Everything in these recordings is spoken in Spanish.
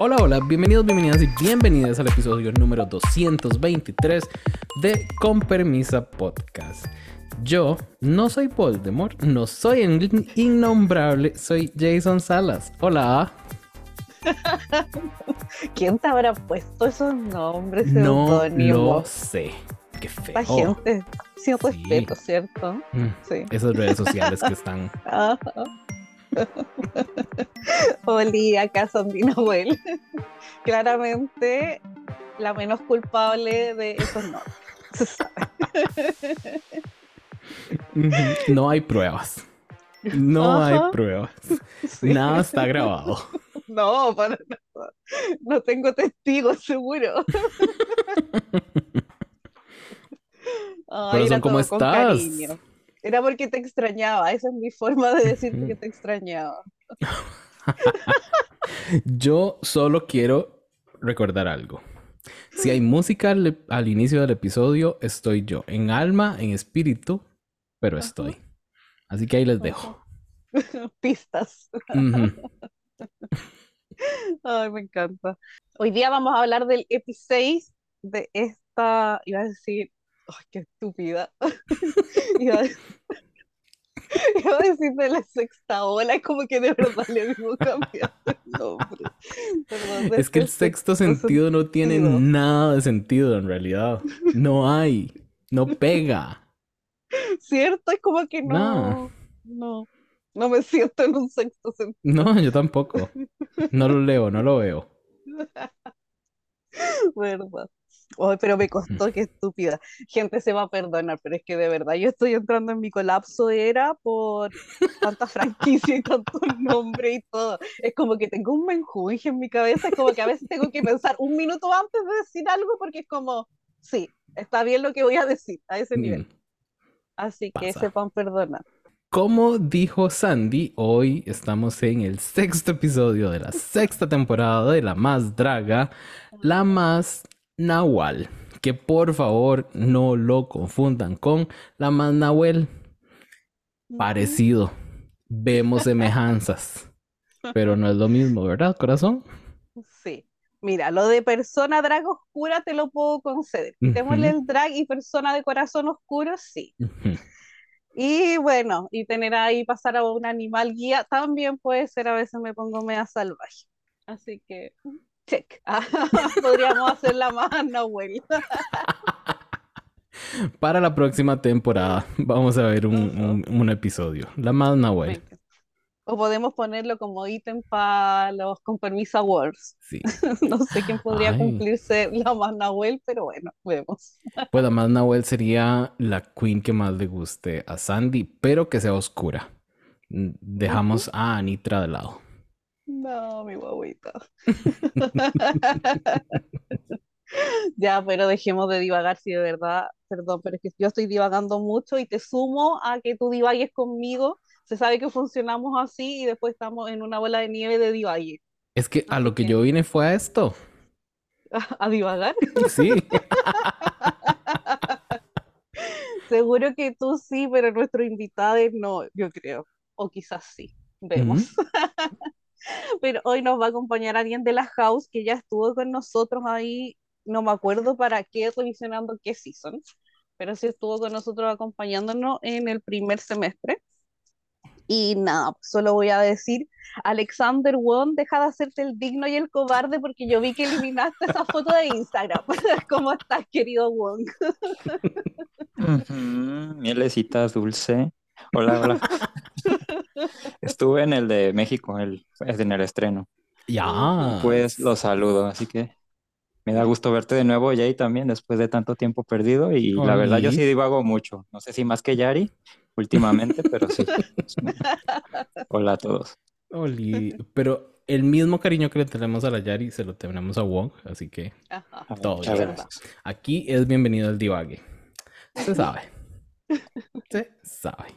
Hola, hola, bienvenidos, bienvenidas y bienvenidas al episodio número 223 de Con Permisa Podcast. Yo no soy Voldemort, no soy el innombrable, soy Jason Salas. Hola. ¿Quién te habrá puesto esos nombres? No lo sé. Qué feo. La gente, sin respeto, ¿cierto? Mm, Sí. Esas redes sociales que están. Ajá. Oli, acá son Dinobuel. Claramente la menos culpable de esos. Ujú, No hay pruebas. No hay pruebas. Sí. Nada está grabado. No, para nada. No tengo testigos, seguro. Ay, Corazón, era ¿cómo todo con estás? cariño. Era porque te extrañaba. Esa es mi forma de decirte que te extrañaba. Yo solo quiero recordar algo. Si hay música al, al inicio del episodio, estoy yo. En alma, en espíritu, pero estoy. Así que ahí les dejo. Pistas. Ay, me encanta. Hoy día vamos a hablar del EP 6 de esta. Iba a decir. Ay, qué estúpida. Iba a, iba a decir de la sexta ola. Es como que de verdad le mismo cambiar el nombre. Perdón, Es que el este sexto sentido no tiene sentido. nada de sentido en realidad. No hay. No pega. ¿Cierto? Es como que no. No. No. No me siento en un sexto sentido. No, yo tampoco. No lo leo, no lo veo. ¿Verdad? Ay, pero me costó, qué estúpida. Gente se va a perdonar, pero es que de verdad yo estoy entrando en mi colapso de era por tanta franquicia y tanto nombre y todo. Es como que tengo un menjunje en mi cabeza, es como que a veces tengo que pensar un minuto antes de decir algo porque es como, sí, está bien lo que voy a decir a ese nivel. Mm. Así que Pasa. sepan perdonar. Como dijo Sandy, hoy estamos en el sexto episodio de la sexta temporada de La Más Draga, La Más Nahual. Que por favor no lo confundan con La Más Nahuel. Parecido. Vemos semejanzas. Pero no es lo mismo, ¿verdad, corazón? Sí. Mira, lo de persona drag oscura te lo puedo conceder. Quitémosle el drag y persona de corazón oscuro, sí. Y bueno, y tener ahí pasar a un animal guía también puede ser, a veces me pongo media salvaje. Así que, check. Podríamos hacerla más Nahuel. Para la próxima temporada vamos a ver un, un- un episodio. La Más Nahuel. O podemos ponerlo como ítem para los con permiso awards. Sí. No sé quién podría Ay. cumplirse la más Nahuel, pero bueno, vemos. Pues la más Nahuel sería la queen que más le guste a Sandy, pero que sea oscura. Mm, Dejamos a Anitra de lado. No, mi guaguita. Ya, pero dejemos de divagar si de verdad, perdón, pero es que yo estoy divagando mucho y te sumo a que tú divagues conmigo. Se sabe que funcionamos así y después estamos en una bola de nieve de divague. Es que a lo que yo vine fue a esto. A, a divagar. Sí. Seguro que tú sí, pero nuestro invitado no, yo creo. O quizás sí. Vemos. Pero hoy nos va a acompañar alguien de la house que ya estuvo con nosotros ahí, no me acuerdo para qué, revisionando qué season, pero sí estuvo con nosotros acompañándonos en el primer semestre. Y nada, solo voy a decir, Alexander Wong, deja de hacerte el digno y el cobarde porque yo vi que eliminaste esa foto de Instagram. ¿Cómo estás, querido Wong? Ujú, Mielecita dulce. Hola, hola. Estuve en el de México, el, en el estreno. Ya. Pues los saludo, así que me da gusto verte de nuevo, Jay, también, después de tanto tiempo perdido. Y la verdad, yo sí divago mucho. No sé si más que Yari últimamente, pero sí. Hola a todos. Oli. Pero el mismo cariño que le tenemos a la Yari se lo tenemos a Wong, así que Ajá. Ah, Todo muchas bien. gracias. aquí es bienvenido el divague. Se sabe. Se sabe.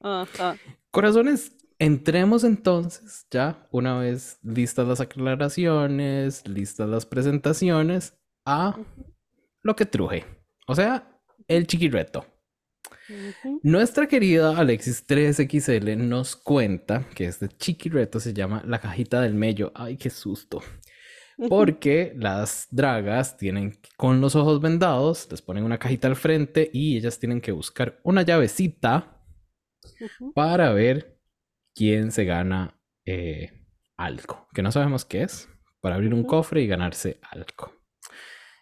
Ajá. Corazones, entremos entonces ya, una vez listas las aclaraciones, listas las presentaciones, a lo que truje. O sea, el chiquireto. Nuestra querida Alexis 3XL nos cuenta que este chiquireto se llama La Cajita del Mello. Ay, qué susto. Porque las dragas tienen con los ojos vendados, les ponen una cajita al frente y ellas tienen que buscar una llavecita para ver quién se gana eh, algo, que no sabemos qué es, para abrir un cofre y ganarse algo.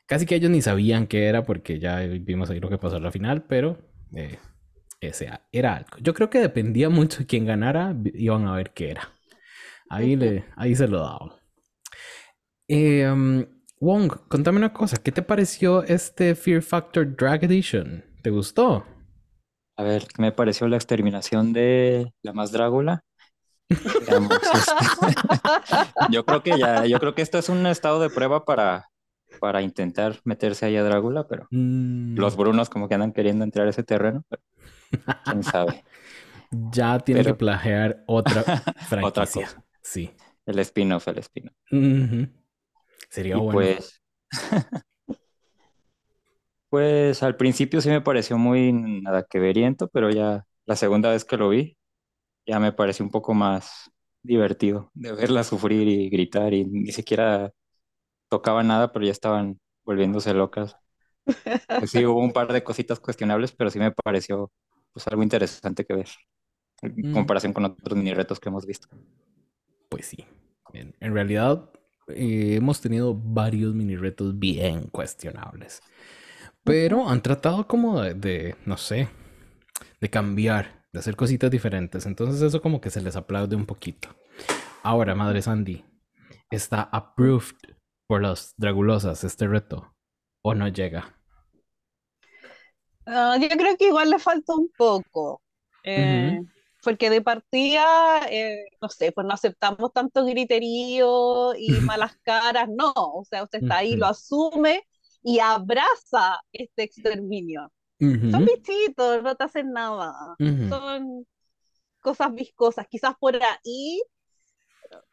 Casi que ellos ni sabían qué era porque ya vimos ahí lo que pasó en la final, pero eh, ese era algo. Yo creo que dependía mucho de quién ganara, iban a ver qué era. Ahí, le, ahí se lo daban. Eh, um, Wong, contame una cosa, ¿qué te pareció este Fear Factor Drag Edition? ¿Te gustó? A ver, ¿qué me pareció la exterminación de la más Drácula? Este, yo creo que ya, yo creo que esto es un estado de prueba para, para intentar meterse ahí a Drácula, pero Mm, los brunos como que andan queriendo entrar a ese terreno, pero quién sabe. ya tiene que plagiar otra franquicia. cosa. Sí. El spin-off, el spin-off. Sería Y bueno. pues, pues al principio sí me pareció muy nada que veriento, pero ya la segunda vez que lo vi, ya me pareció un poco más divertido de verla sufrir y gritar y ni siquiera tocaba nada, pero ya estaban volviéndose locas. Pues sí, hubo un par de cositas cuestionables, pero sí me pareció pues algo interesante que ver en Mm. comparación con otros mini retos que hemos visto. Pues sí. En, en realidad, eh, hemos tenido varios mini retos bien cuestionables. Pero han tratado como de, de, no sé, de cambiar, de hacer cositas diferentes. Entonces eso como que se les aplaude un poquito. Ahora, Madre Sandy, ¿está approved por las dragulosas este reto? ¿O no llega? Ah, yo creo que igual le falta un poco, eh, porque de partida, eh, no sé, pues no aceptamos tanto griterío y malas caras, no, o sea, usted está ahí, lo Ujú. asume y abraza este exterminio. Son bichitos, no te hacen nada, son cosas viscosas, quizás por ahí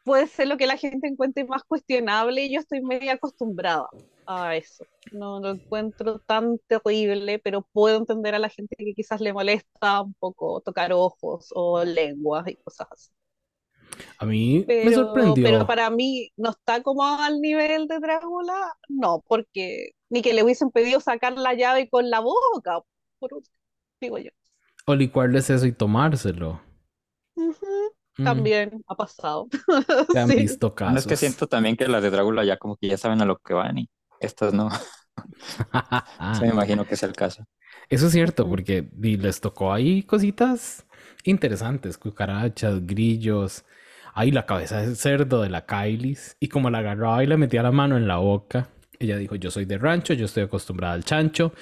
puede ser lo que la gente encuentre más cuestionable y yo estoy medio acostumbrada a eso. No lo encuentro tan terrible, pero puedo entender a la gente que quizás le molesta un poco tocar ojos o lenguas y cosas así. A mí me Pero, sorprendió. pero para mí no está como al nivel de Drácula, no, porque ni que le hubiesen pedido sacar la llave con la boca, por último, digo yo. O licuarles eso y tomárselo. Ujú, Mm, También ha pasado. Se han Sí. visto Bueno, es que casos. siento también que las de Drácula ya como que ya saben a lo que van y estas no. Ah. Sí, me imagino que es el caso. Eso es cierto, porque les tocó ahí cositas interesantes, cucarachas, grillos, ahí la cabeza de cerdo de la Kailis, y como la agarraba y le metía la mano en la boca, ella dijo, yo soy de rancho, yo estoy acostumbrada al chancho,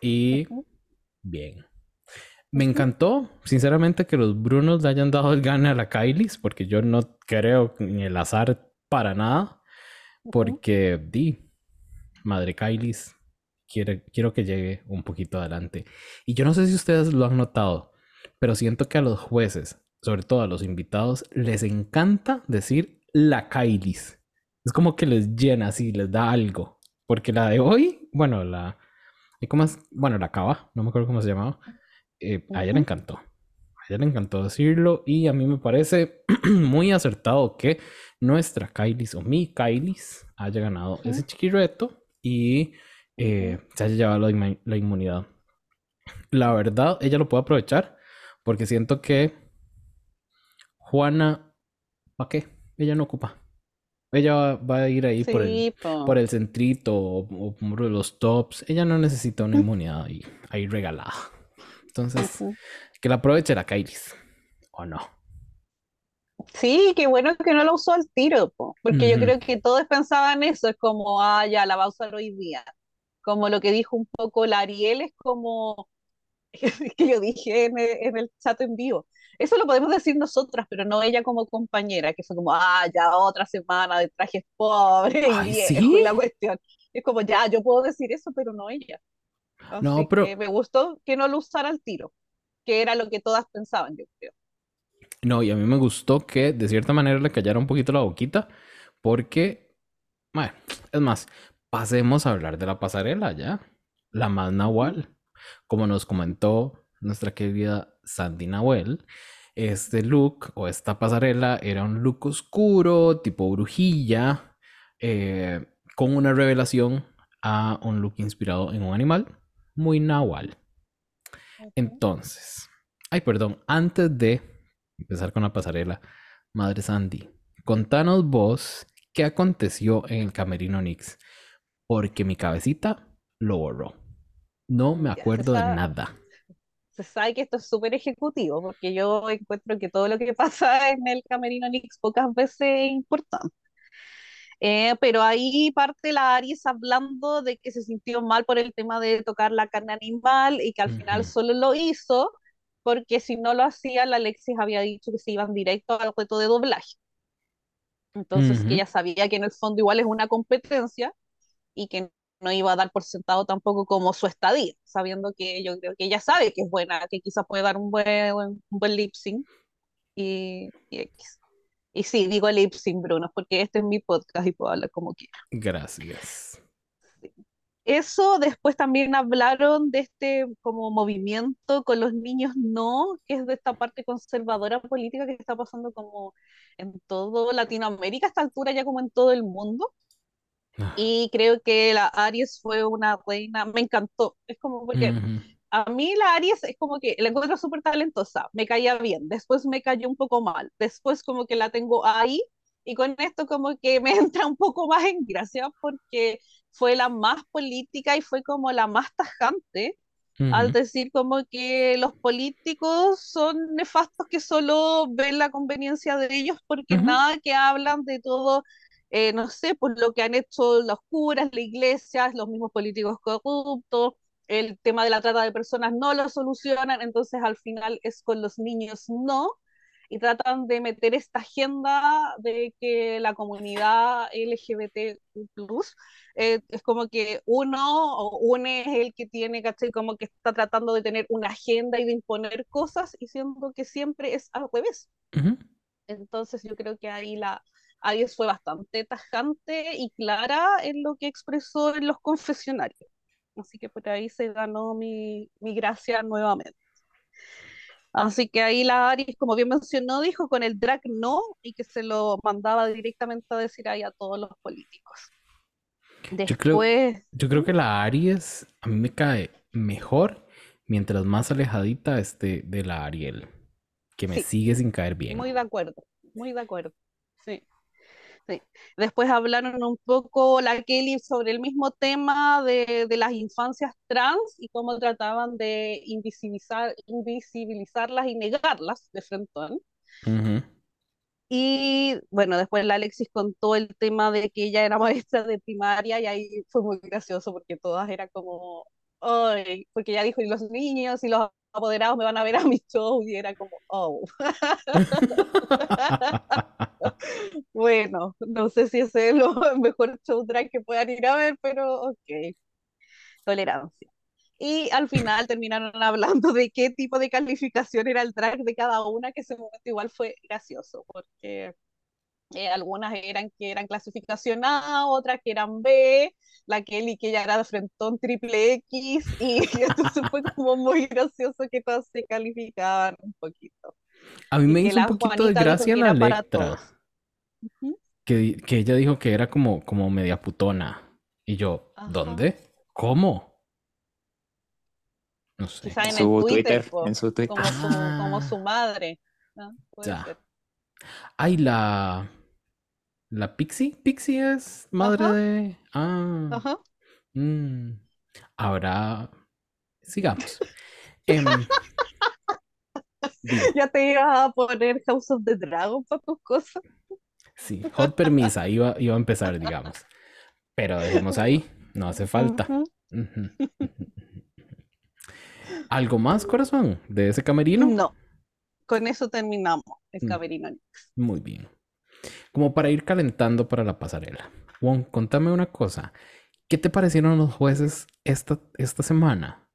y bien. Me encantó, sinceramente, que los Brunos le hayan dado el gane a la Kailis, porque yo no creo en el azar para nada, porque di, Madre Kailis, quiere, quiero que llegue un poquito adelante. Y yo no sé si ustedes lo han notado, pero siento que a los jueces, sobre todo a los invitados, les encanta decir la Kailis. Es como que les llena así, les da algo. Porque la de hoy, bueno, la... ¿y ¿Cómo es? Bueno, la cava, no me acuerdo cómo se llamaba. eh, a ella le encantó. A ella le encantó decirlo y a mí me parece muy acertado que nuestra Kailis o mi Kailis haya ganado Ujú. ese chiquireto y eh, se haya llevado la inmunidad. La verdad, ella lo puede aprovechar porque siento que Juana, ¿para qué? Ella no ocupa. Ella va, a ir ahí por el, Sí, po. por el centrito o, o por los tops. Ella no necesita una inmunidad ahí, ahí regalada. Entonces, que la aproveche la Kailis. ¿O no? Sí, qué bueno que no lo usó al tiro, po, porque yo creo que todos pensaban eso, es como, ah, ya la va a usar hoy día. Como lo que dijo un poco la Ariel, es como que yo dije en el, en el chat en vivo. Eso lo podemos decir nosotras, pero no ella como compañera, que fue como, ah, ya otra semana de trajes pobres y viejo ¿sí? y la cuestión. Es como, ya, yo puedo decir eso, pero no ella. No, Así pero- que me gustó que no lo usara al tiro, que era lo que todas pensaban, yo creo. No, y a mí me gustó que de cierta manera le callara un poquito la boquita, porque, bueno, es más, pasemos a hablar de la pasarela ya, la más Nahual. Como nos comentó nuestra querida Sandy Nahuel, este look o esta pasarela era un look oscuro, tipo brujilla, eh, con una revelación a un look inspirado en un animal muy nahual. Entonces, ay, perdón, antes de empezar con la pasarela, Madre Sandy, contanos vos qué aconteció en el Camerino Nix, porque mi cabecita lo borró. No me acuerdo de nada. Se sabe que esto es súper ejecutivo, porque yo encuentro que todo lo que pasa en el Camerino Nix pocas veces es importante. Eh, pero ahí parte la Aries hablando de que se sintió mal por el tema de tocar la carne animal y que al final solo lo hizo porque si no lo hacía, la Alexis había dicho que se iban directo al reto de doblaje. Entonces, que ella sabía que en el fondo igual es una competencia y que no iba a dar por sentado tampoco como su estadía, sabiendo que yo creo que ella sabe que es buena, que quizás puede dar un buen, un buen lip sync y, y X. Y sí, digo lip sync, Bruno, porque este es mi podcast y puedo hablar como quiera. Gracias. Eso después también hablaron de este como movimiento con los niños no, que es de esta parte conservadora política que está pasando como en todo Latinoamérica a esta altura, ya como en todo el mundo. Ah. Y creo que la Aries fue una reina, me encantó. Es como porque a mí la Aries es como que la encuentro súper talentosa, me caía bien, después me cayó un poco mal, después como que la tengo ahí y con esto como que me entra un poco más en gracia porque fue la más política y fue como la más tajante al decir como que los políticos son nefastos que solo ven la conveniencia de ellos porque nada que hablan de todo, eh, no sé, pues lo que han hecho los curas, la iglesia, los mismos políticos corruptos, el tema de la trata de personas no lo solucionan, entonces al final es con los niños no, y tratan de meter esta agenda de que la comunidad LGBT eh, es como que uno o une es el que tiene, ¿cachai? Como que está tratando de tener una agenda y de imponer cosas y siendo que siempre es al revés. Entonces yo creo que ahí la Aries fue bastante tajante y clara en lo que expresó en los confesionarios. Así que por ahí se ganó mi, mi gracia nuevamente. Así que ahí la Aris, como bien mencionó, dijo con el drag no y que se lo mandaba directamente a decir ahí a todos los políticos. Después... Yo creo, yo creo que la Aries a mí me cae mejor mientras más alejadita esté de la Ariel, que me sigue sin caer bien. Muy de acuerdo, muy de acuerdo. Sí. Después hablaron un poco la Kelly sobre el mismo tema de, de las infancias trans y cómo trataban de invisibilizar, invisibilizarlas y negarlas de frente. Y bueno, después la Alexis contó el tema de que ella era maestra de primaria y ahí fue muy gracioso porque todas eran como, ay, porque ella dijo, y los niños y los apoderados me van a ver a mi show y era como, oh. bueno, no sé si ese es lo mejor show drag que puedan ir a ver, pero ok. Tolerancia. Y al final terminaron hablando de qué tipo de calificación era el drag de cada una, que ese momento igual fue gracioso, porque eh, algunas eran que eran clasificación A, otras que eran B, la Kelly que ya era de frentón triple X, y, entonces fue como muy gracioso que todas se calificaban un poquito. A mí me hizo un poquito de gracia la letra. que, que, ella dijo que era como, como media putona. Y yo, ¿dónde? ¿Cómo? No sé. En, su Twitter, en su Twitter. Como, su, como su madre. Ya. Ay, la... ¿La Pixie? ¿Pixie es madre de...? Ah. Ajá. Mm. Ahora, sigamos. Em, ya te ibas a poner House of the Dragon para tus cosas. Sí, hot permisa, iba, iba a empezar, digamos. Pero dejemos ahí, no hace falta. ¿Algo más, corazón, de ese camerino? No, con eso terminamos el mm. camerino. Muy bien. Como para ir calentando para la pasarela. Juan, contame una cosa. ¿Qué te parecieron los jueces esta, esta semana?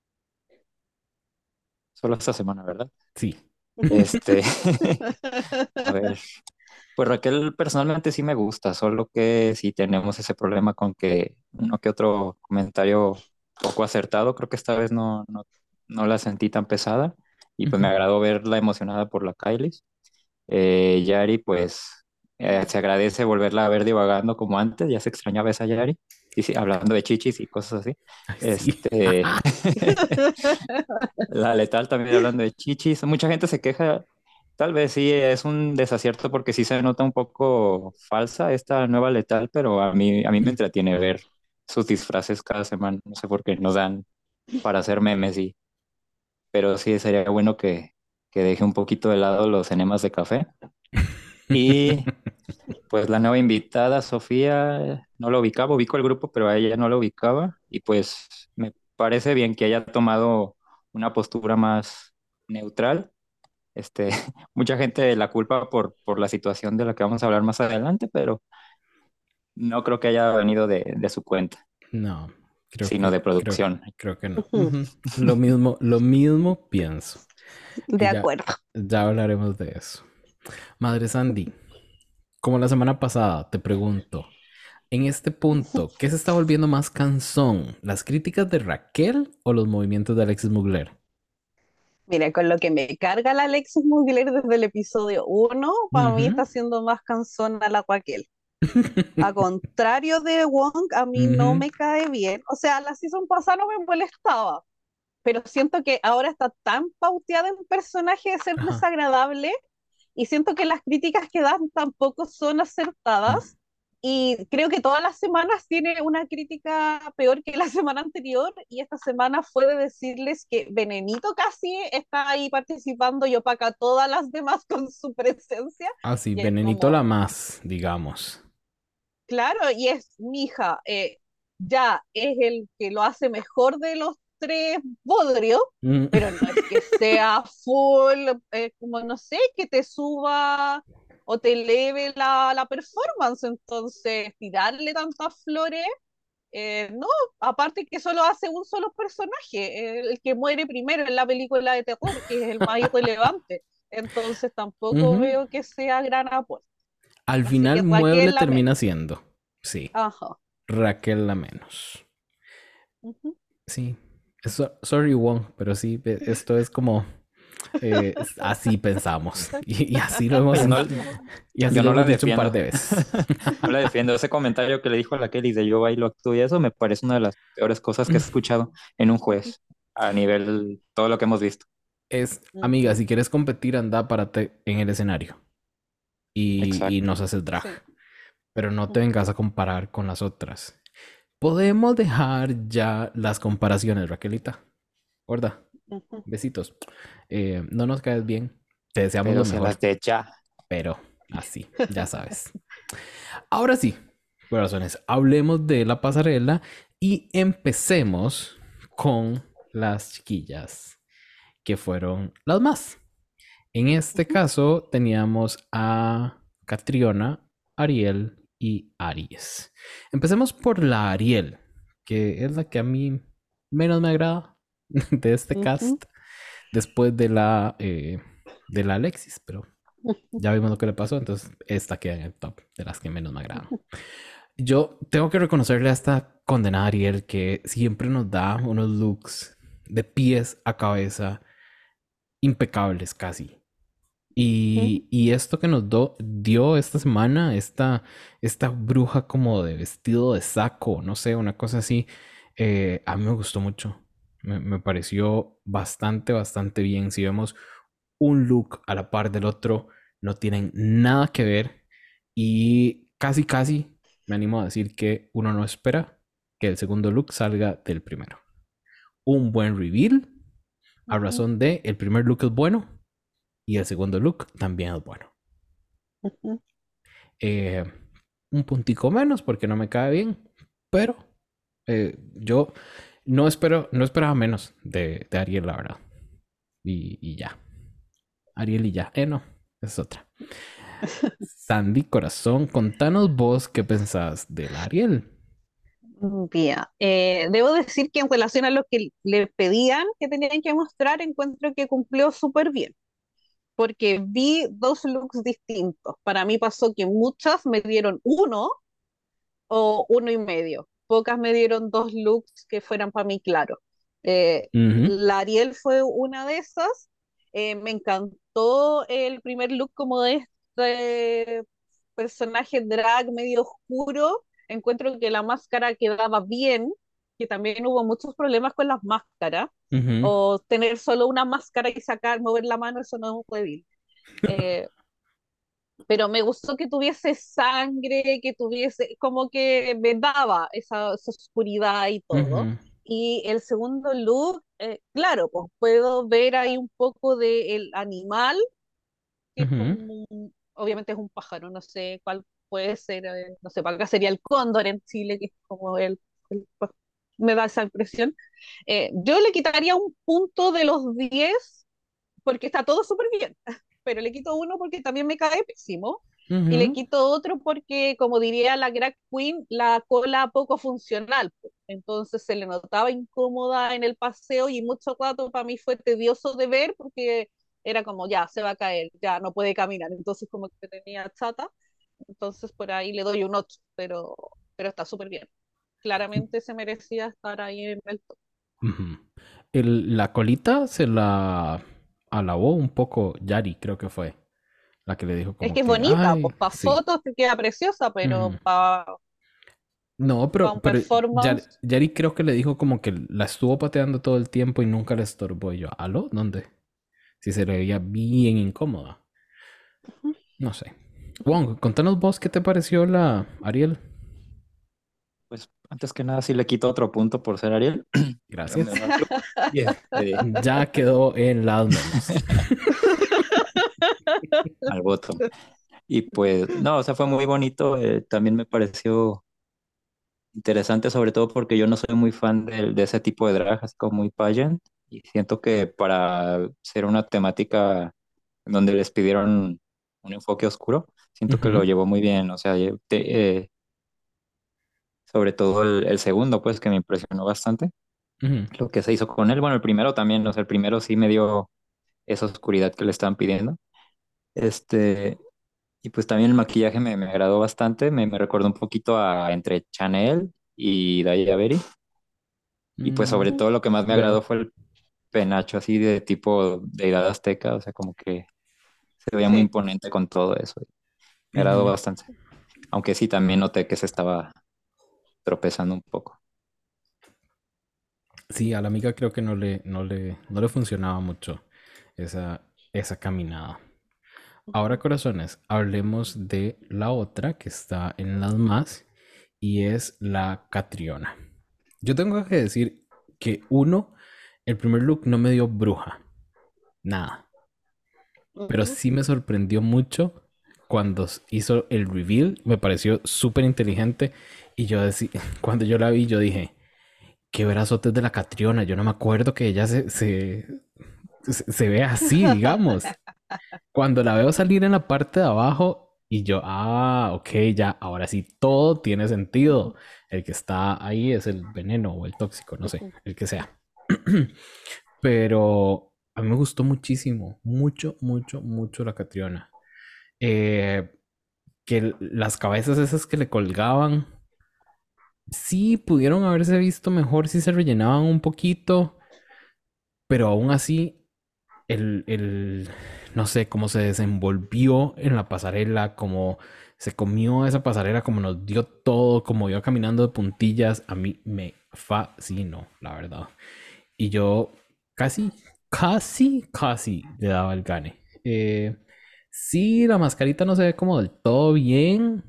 Solo esta semana, ¿verdad? Sí. Este, a ver, pues Raquel personalmente sí me gusta, solo que sí tenemos ese problema con que uno que otro comentario poco acertado, creo que esta vez no, no, no la sentí tan pesada y pues me agradó verla emocionada por la Kylie. Eh, Yari, pues Eh, se agradece volverla a ver divagando como antes, ya se extrañaba esa Yari, y sí, hablando de chichis y cosas así. Este, la letal también hablando de chichis. Mucha gente se queja, tal vez sí es un desacierto porque sí se nota un poco falsa esta nueva letal, pero a mí, a mí me entretiene ver sus disfraces cada semana, no sé por qué nos dan para hacer memes y... Pero sí, sería bueno que, que deje un poquito de lado los enemas de café. Y pues la nueva invitada, Sofía, no lo ubicaba, ubico el grupo, pero a ella no lo ubicaba. Y pues me parece bien que haya tomado una postura más neutral. Este, mucha gente la culpa por, por la situación de la que vamos a hablar más adelante, pero no creo que haya venido de, de su cuenta. No, creo sino de producción. Creo, que no. Lo mismo, lo mismo pienso. De acuerdo. Ya hablaremos de eso. Madre Sandy, como la semana pasada, te pregunto, en este punto, ¿qué se está volviendo más cansón? ¿Las críticas de Raquel o los movimientos de Alexis Mugler? Mira, con lo que me carga la Alexis Mugler desde el episodio 1, para mí está siendo más cansón a la Raquel. A contrario de Wong, a mí no me cae bien. O sea, la season pasada no me molestaba, pero siento que ahora está tan pauteada en personaje de ser desagradable y siento que las críticas que dan tampoco son acertadas. Y creo que todas las semanas tiene una crítica peor que la semana anterior. Y esta semana fue de decirles que Venenito casi está ahí participando y opaca a todas las demás con su presencia. Ah, sí, Venenito la más, digamos. Claro, y es mi hija, eh, ya es el que lo hace mejor de los tres bodrio, mm. pero no es que sea full, eh, como no sé, que te suba o te eleve la, la performance, entonces tirarle tantas flores, eh, no, aparte que solo hace un solo personaje, el, que muere primero en la película de terror, que es el más relevante, entonces tampoco veo que sea gran apoyo. Al final Mueble termina siendo, sí. Ajá. Raquel la menos. Sí, sorry, Wong, pero sí, esto es como. Eh, así pensamos. Y, así lo hemos, y así lo hemos dicho un par de veces. No la defiendo. Ese comentario que le dijo a la Kelly de yo bailo, actúo y eso me parece una de las peores cosas que he escuchado en un juez a nivel todo lo que hemos visto. Es, amiga, si quieres competir, anda párate en el escenario y, y nos haces drag. Pero no te vengas a comparar con las otras. Podemos dejar ya las comparaciones, Raquelita. Gorda. Besitos. Eh, no nos caes bien. Te deseamos lo mejor. Pero así, ya sabes. Ahora sí, corazones, hablemos de la pasarela y empecemos con las chiquillas que fueron las más. En este caso teníamos a Catriona, Ariel y Aries. Empecemos por la Ariel, que es la que a mí menos me agrada de este cast, después de la, eh, de la Alexis, pero ya vimos lo que le pasó, entonces esta queda en el top de las que menos me agrada. Yo tengo que reconocerle a esta condenada Ariel que siempre nos da unos looks de pies a cabeza impecables casi. Y, esto que nos dio esta semana, esta, esta bruja como de vestido de saco, no sé, una cosa así, eh, a mí me gustó mucho. Me, pareció bastante, bastante bien. Si vemos un look a la par del otro, no tienen nada que ver. Y casi, casi me animo a decir que uno no espera que el segundo look salga del primero. Un buen reveal, a razón de el primer look es bueno y el segundo look también es bueno. Eh, un puntico menos porque no me cae bien, pero eh, yo no espero, no esperaba menos de, Ariel, la verdad. Y, ya. Ariel y ya. Eh, no, es otra. Sandy Corazón, contanos vos qué pensás del Ariel. Bien, eh, debo decir que en relación a lo que le pedían que tenían que mostrar, encuentro que cumplió súper bien porque vi dos looks distintos. Para mí pasó que muchas me dieron uno o uno y medio. Pocas me dieron dos looks que fueran para mí claros. Eh, la Ariel fue una de esas. Eh, me encantó el primer look como de este personaje drag medio oscuro, encuentro que la máscara quedaba bien, que también hubo muchos problemas con las máscaras, o tener solo una máscara y sacar, mover la mano, eso no es un débil. Eh, pero me gustó que tuviese sangre, que tuviese, como que me daba esa, oscuridad y todo. Y el segundo look, eh, claro, pues puedo ver ahí un poco del animal, que obviamente es un pájaro, no sé cuál puede ser, eh, no sé, cuál sería el cóndor en Chile, que es como el, pues, me da esa impresión. Eh, yo le quitaría un punto de los 10 porque está todo súper bien pero le quito uno porque también me cae pésimo. Y le quito otro porque, como diría la drag queen, la cola poco funcional. Entonces se le notaba incómoda en el paseo y mucho rato para mí fue tedioso de ver porque era como, ya, se va a caer, ya no puede caminar. Entonces como que tenía chata. Entonces por ahí le doy un 8, pero, pero está súper bien. Claramente se merecía estar ahí en el top. la colita se la alabó un poco Yari, creo que fue la que le dijo como Es que es bonita, pues para fotos te queda preciosa, pero para... No, pero, Yari, creo que le dijo como que la estuvo pateando todo el tiempo y nunca le estorbó. Y yo, ¿aló? ¿Dónde? Si se le veía bien incómoda. No sé. Wong, contanos vos qué te pareció la Ariel. Antes que nada, sí le quito otro punto por ser Ariel. Gracias. Eh, ya quedó en las menos. Al voto. Y pues, no, o sea, fue muy bonito. Eh, también me pareció interesante, sobre todo porque yo no soy muy fan de, de ese tipo de drag, así como muy pageant. Y siento que para ser una temática donde les pidieron un enfoque oscuro, siento que lo llevó muy bien. O sea, eh, sobre todo el, segundo, pues que me impresionó bastante lo que se hizo con él. Bueno, el primero también, o sea, el primero sí me dio esa oscuridad que le estaban pidiendo. Este, y pues también el maquillaje me, me agradó bastante, me, me, recordó un poquito a entre Chanel y Daya Berry. Y pues sobre mm. todo lo que más me agradó fue el penacho así de tipo de edad azteca, o sea, como que se veía muy imponente con todo eso. Me agradó bastante. Aunque sí también noté que se estaba tropezando un poco. Sí, a la amiga creo que no le, no le, no le funcionaba mucho esa, esa caminada. Ahora, corazones, hablemos de la otra que está en las más y es la Catriona. Yo tengo que decir que uno, el primer look no me dio bruja, nada. Pero sí me sorprendió mucho cuando hizo el reveal, me pareció súper inteligente y yo decía, cuando yo la vi, yo dije, qué brazotes de la Catriona. Yo no me acuerdo que ella se, se, se, ve así, digamos. Cuando la veo salir en la parte de abajo y yo, ah, ok, ya, ahora sí, todo tiene sentido. El que está ahí es el veneno o el tóxico, no sé, el que sea. Pero a mí me gustó muchísimo, mucho, mucho, mucho la Catriona. Eh, que las cabezas esas que le colgaban sí pudieron haberse visto mejor si se rellenaban un poquito, pero aún así, el, no sé, cómo se desenvolvió en la pasarela, cómo se comió esa pasarela, como nos dio todo, como iba caminando de puntillas, a mí me fascinó, la verdad. Y yo casi, casi, casi le daba el gane. Eh, sí, la mascarita no se ve como del todo bien,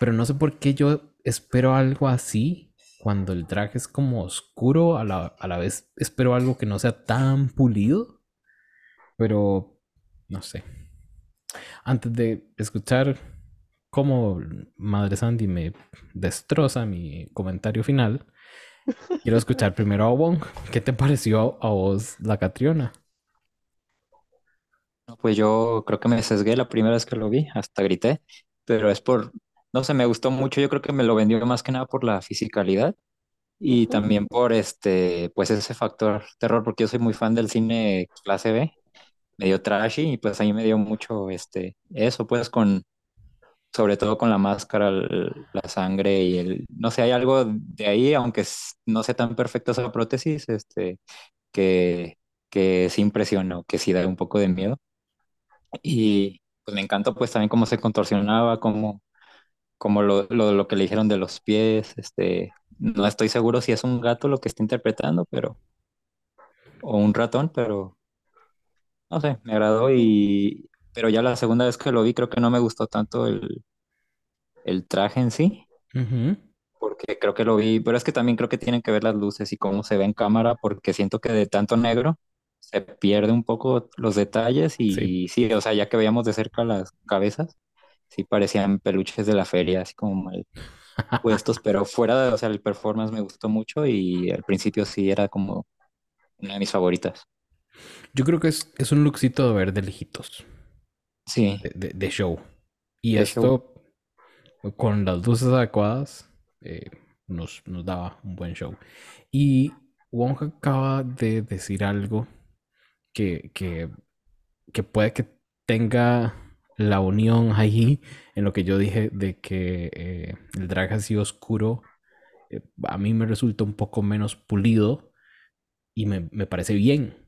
pero no sé por qué yo espero algo así cuando el traje es como oscuro, a la, vez espero algo que no sea tan pulido. Pero no sé. Antes de escuchar cómo Madre Sandy me destroza mi comentario final, quiero escuchar primero a Wong. ¿Qué te pareció a vos la Catriona? Pues yo creo que me sesgué la primera vez que lo vi, hasta grité, pero es por no sé, me gustó mucho. Yo creo que me lo vendió más que nada por la fisicalidad y también por este, pues ese factor terror, porque yo soy muy fan del cine clase B, medio trashy, y pues ahí me dio mucho este, eso, pues con, sobre todo con la máscara, la sangre y el, no sé, hay algo de ahí, aunque no sea tan perfecta esa prótesis, este, que, que sí impresiona, que sí da un poco de miedo. Y, pues me encantó pues también cómo se contorsionaba, cómo, como lo, lo, lo, que le dijeron de los pies, este, no estoy seguro si es un gato lo que está interpretando, pero, o un ratón, pero, no sé, me agradó y, pero ya la segunda vez que lo vi creo que no me gustó tanto el, el traje en sí, porque creo que lo vi, pero es que también creo que tienen que ver las luces y cómo se ve en cámara, porque siento que de tanto negro se pierde un poco los detalles y sí, o sea, ya que veíamos de cerca las cabezas, sí parecían peluches de la feria, así como mal puestos, pero fuera de, o sea, el performance me gustó mucho y al principio sí era como una de mis favoritas. Yo creo que es, es un lookcito de ver de lejitos. Sí. De, show. Y esto, con las luces adecuadas, eh, nos, nos daba un buen show. Y Wong acaba de decir algo que, que, que puede que tenga la unión ahí en lo que yo dije de que eh, el drag así oscuro eh, a mí me resulta un poco menos pulido y me, parece bien.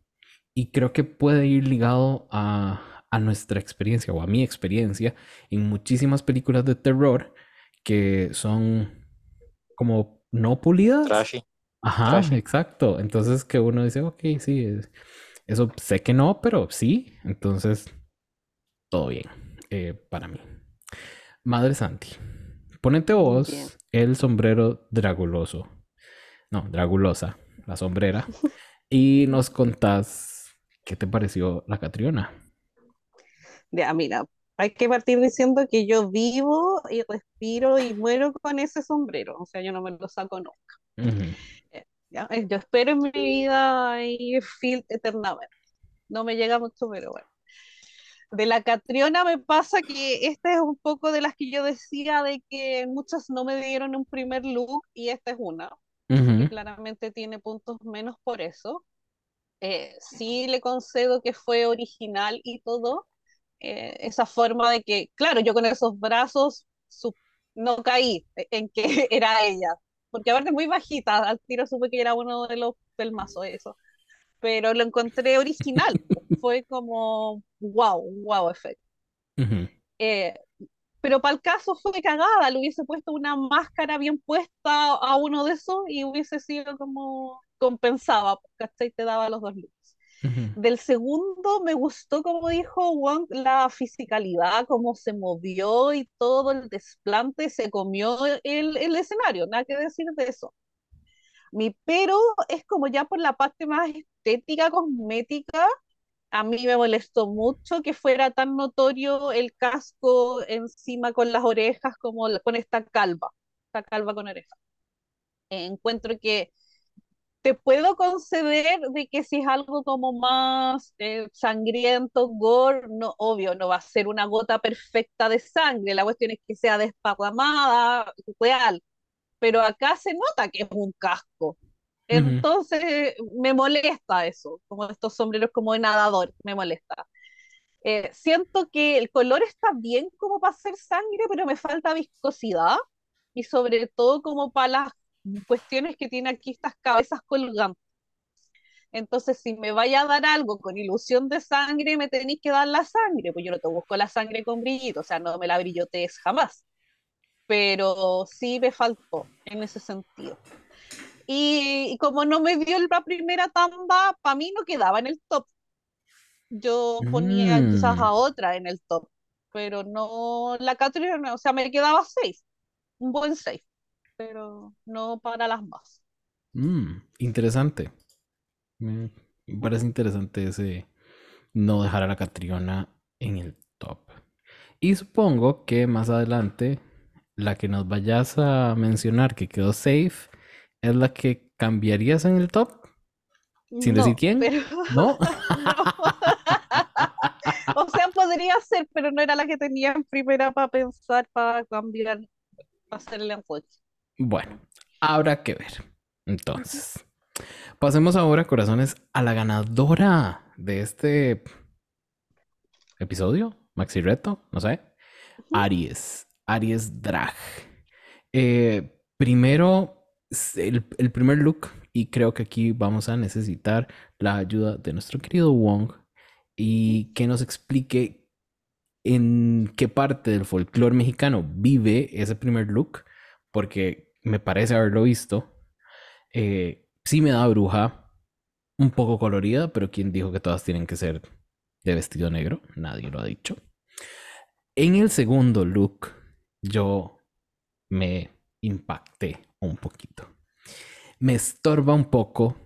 Y creo que puede ir ligado a, a, nuestra experiencia o a mi experiencia en muchísimas películas de terror que son como no pulidas. Trashy. Ajá, exacto. Entonces que uno dice, ok, sí, eso sé que no, pero sí. Entonces todo bien eh, para mí. Madre Santi, ponete vos el sombrero draguloso. No, dragulosa, la sombrera. y nos contás qué te pareció la Catriona. Ya, mira, hay que partir diciendo que yo vivo y respiro y muero con ese sombrero. O sea, yo no me lo saco nunca. Eh, eh, yo espero en mi vida y feel eternamente. No me llega mucho, pero bueno. De la Catriona me pasa que esta es un poco de las que yo decía de que muchas no me dieron un primer look y esta es una. claramente tiene puntos menos por eso. Eh, sí le concedo que fue original y todo. Eh, esa forma de que, claro, yo con esos brazos no caí en que era ella. Porque aparte muy bajita, al tiro supe que era uno de los del mazo eso pero lo encontré original. Fue como, wow, wow efecto. Eh, pero para el caso fue cagada, le hubiese puesto una máscara bien puesta a uno de esos y hubiese sido como compensaba, ¿cachai? Te daba los dos looks. Del segundo me gustó, como dijo Wong, la fisicalidad, cómo se movió y todo el desplante, se comió el, el escenario, nada que decir de eso. Mi pero es como ya por la parte más estética, cosmética, a mí me molestó mucho que fuera tan notorio el casco encima con las orejas como con esta calva, esta calva con orejas. Encuentro que te puedo conceder de que si es algo como más eh, sangriento, gore, no, obvio, no va a ser una gota perfecta de sangre, la cuestión es que sea desparramada, real, pero acá se nota que es un casco. Entonces me molesta eso, como estos sombreros como de nadador, me molesta. Eh, siento que el color está bien como para hacer sangre, pero me falta viscosidad y sobre todo como para las cuestiones que tiene aquí estas cabezas colgantes. Entonces, si me vaya a dar algo con ilusión de sangre, me tenéis que dar la sangre, pues yo no te busco la sangre con brillito, o sea, no me la brillotees jamás. Pero sí me faltó en ese sentido. Y, como no me dio la primera tanda, para mí no quedaba en el top. Yo ponía quizás a mm. otra en el top, pero no la Catrina, o sea, me quedaba seis, un buen seis, pero no para las más. Mm, interesante. Me parece interesante ese no dejar a la Catriona en el top. Y supongo que más adelante la que nos vayas a mencionar que quedó safe es la que cambiarías en el top? Sin decir quién. ¿No? o sea, podría ser, pero no era la que tenía en primera para pensar, para cambiar, para hacerle enfoque. Bueno, habrá que ver. Entonces, pasemos ahora, corazones, a la ganadora de este episodio, Maxi Reto, no sé. Aries, Aries Drag. Eh, primero, el, primer look y creo que aquí vamos a necesitar la ayuda de nuestro querido Wong y que nos explique en qué parte del folclore mexicano vive ese primer look, porque me parece haberlo visto. Eh, sí me da bruja, un poco colorida, pero ¿quién dijo que todas tienen que ser de vestido negro? Nadie lo ha dicho. En el segundo look, yo me impacté un poquito. Me estorba un poco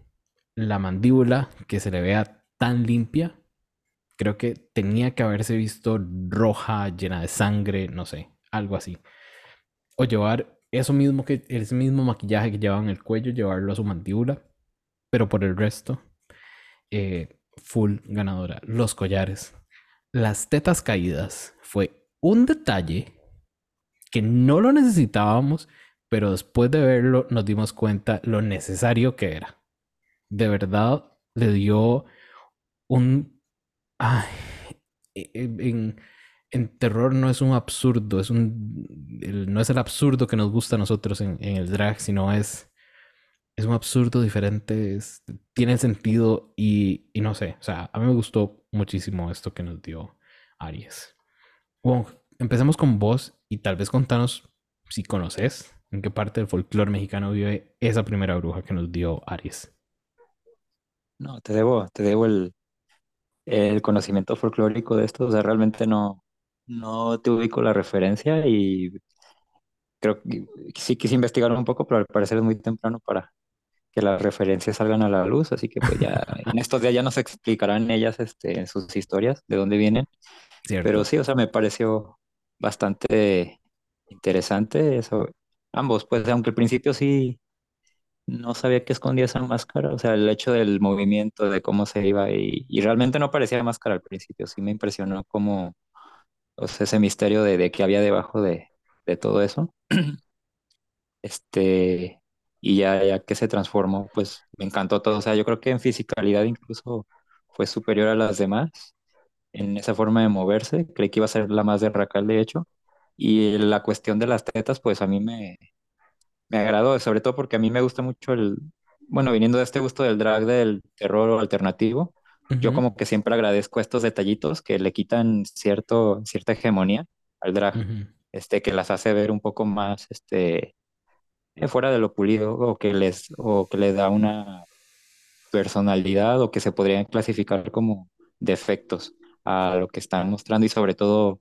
la mandíbula que se le vea tan limpia. Creo que tenía que haberse visto roja, llena de sangre, no sé, algo así. O llevar eso mismo que ese mismo maquillaje que llevaba en el cuello, llevarlo a su mandíbula. Pero por el resto, eh, full ganadora. Los collares, las tetas caídas, fue un detalle que no lo necesitábamos, pero después de verlo nos dimos cuenta lo necesario que era. De verdad le dio un... Ay, e, e, en, terror no es un absurdo, es un... no es el absurdo que nos gusta a nosotros en, el drag, sino es... Es un absurdo diferente, tiene sentido y, no sé, o sea, a mí me gustó muchísimo esto que nos dio Aries. Bueno, empecemos con vos y tal vez contanos si conoces ¿En qué parte del folclore mexicano vive esa primera bruja que nos dio Aries? No, te debo, te debo el, el conocimiento folclórico de esto. O sea, realmente no, no te ubico la referencia y creo que sí quise investigar un poco, pero al parecer es muy temprano para que las referencias salgan a la luz. Así que pues ya en estos días ya nos explicarán ellas este, en sus historias de dónde vienen. Pero sí, o sea, me pareció bastante interesante eso, Ambos, pues aunque al principio sí no sabía que escondía esa máscara, o sea, el hecho del movimiento, de cómo se iba y, y realmente no parecía máscara al principio, sí me impresionó como, o sea, ese misterio de, de que había debajo de, de todo eso. Este, y ya, ya que se transformó, pues me encantó todo, o sea, yo creo que en fisicalidad incluso fue superior a las demás en esa forma de moverse, creí que iba a ser la más de Racal, de hecho, y la cuestión de las tetas, pues a mí me, me agradó, sobre todo porque a mí me gusta mucho el, bueno, viniendo de este gusto del drag del terror alternativo, yo como que siempre agradezco estos detallitos que le quitan cierto, cierta hegemonía al drag, este, que las hace ver un poco más, este, eh, fuera de lo pulido, o que les, o que le da una personalidad, o que se podrían clasificar como defectos a lo que están mostrando, y sobre todo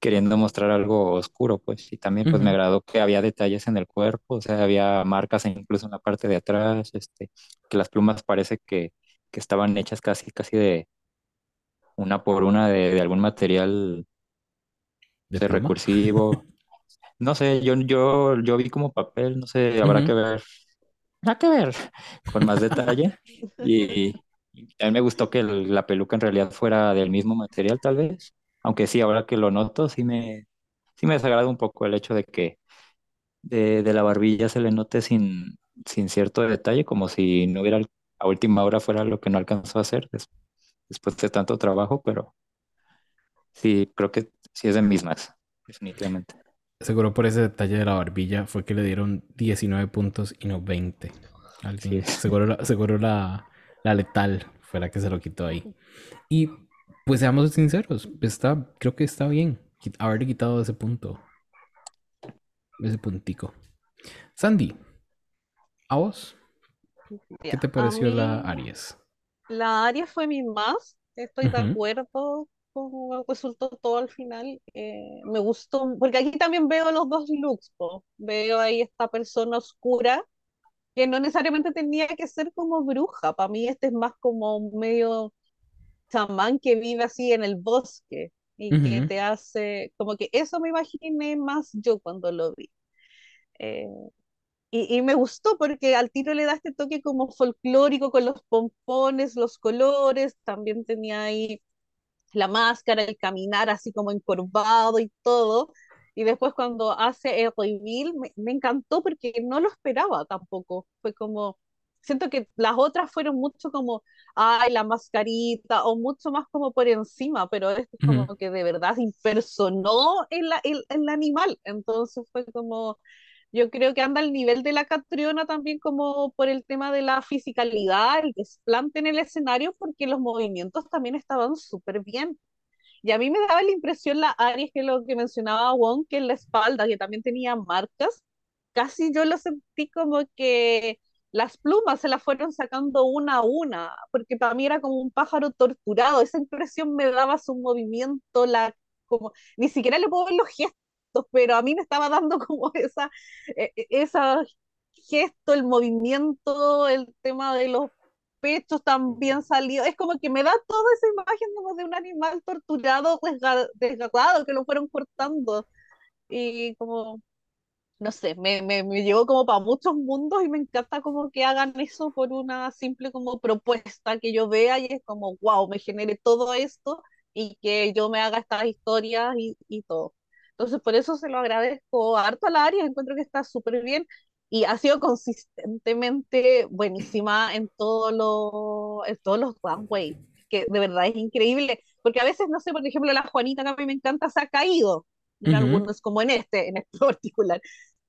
queriendo mostrar algo oscuro, pues, y también pues me agradó que había detalles en el cuerpo, o sea, había marcas incluso en la parte de atrás, este, que las plumas parece que, que estaban hechas casi, casi de una por una de, algún material ¿De, recursivo. No sé, yo, yo, yo vi como papel, no sé, habrá que ver, habrá que ver con más detalle. y, a mí me gustó que la peluca en realidad fuera del mismo material, tal vez. Aunque sí, ahora que lo noto, sí me, sí me desagrada un poco el hecho de que de, la barbilla se le note sin, sin cierto detalle, como si no hubiera a última hora fuera lo que no alcanzó a hacer después de tanto trabajo, pero sí, creo que sí es de mismas, definitivamente. Seguro por ese detalle de la barbilla fue que le dieron 19 puntos y no 20. Seguro, la, seguro la, la letal fue la que se lo quitó ahí. Y pues seamos sinceros, está, creo que está bien haberle quitado ese punto. Ese puntico. Sandy, ¿a vos? ¿Qué te pareció la Aries? La Aries fue mi más. Estoy de acuerdo con el resultó todo al final. Eh, me gustó, porque aquí también veo los dos looks. Veo ahí esta persona oscura que no necesariamente tenía que ser como bruja. Para mí este es más como medio chamán que vive así en el bosque y que te hace, como que eso me imaginé más yo cuando lo vi. Eh, y, y, me gustó porque al tiro le da este toque como folclórico con los pompones, los colores, también tenía ahí la máscara, el caminar así como encorvado y todo. Y después cuando hace el reveal me, me encantó porque no lo esperaba tampoco. Fue como, siento que las otras fueron mucho como, ay, la mascarita, o mucho más como por encima, pero esto es como que de verdad impersonó el, el, el, animal. Entonces fue como, yo creo que anda al nivel de la Catriona también como por el tema de la fisicalidad, el desplante en el escenario, porque los movimientos también estaban súper bien. Y a mí me daba la impresión la Aries, que lo que mencionaba Wong, que en la espalda, que también tenía marcas, casi yo lo sentí como que las plumas se las fueron sacando una a una, porque para mí era como un pájaro torturado, esa impresión me daba su movimiento, la, como, ni siquiera le puedo ver los gestos, pero a mí me estaba dando como esa, e, e, esa gesto, el movimiento, el tema de los pechos también salió, es como que me da toda esa imagen de un animal torturado, desgarrado, que lo fueron cortando, y como, no sé, me, me, me llevó como para muchos mundos y me encanta como que hagan eso por una simple como propuesta que yo vea y es como, wow, me genere todo esto y que yo me haga estas historias y, y todo. Entonces, por eso se lo agradezco harto al área, encuentro que está súper bien y ha sido consistentemente buenísima en, todo lo, en todos los runways, que de verdad es increíble, porque a veces, no sé, por ejemplo, la Juanita que a mí me encanta se ha caído, en algunos como en este, en este particular,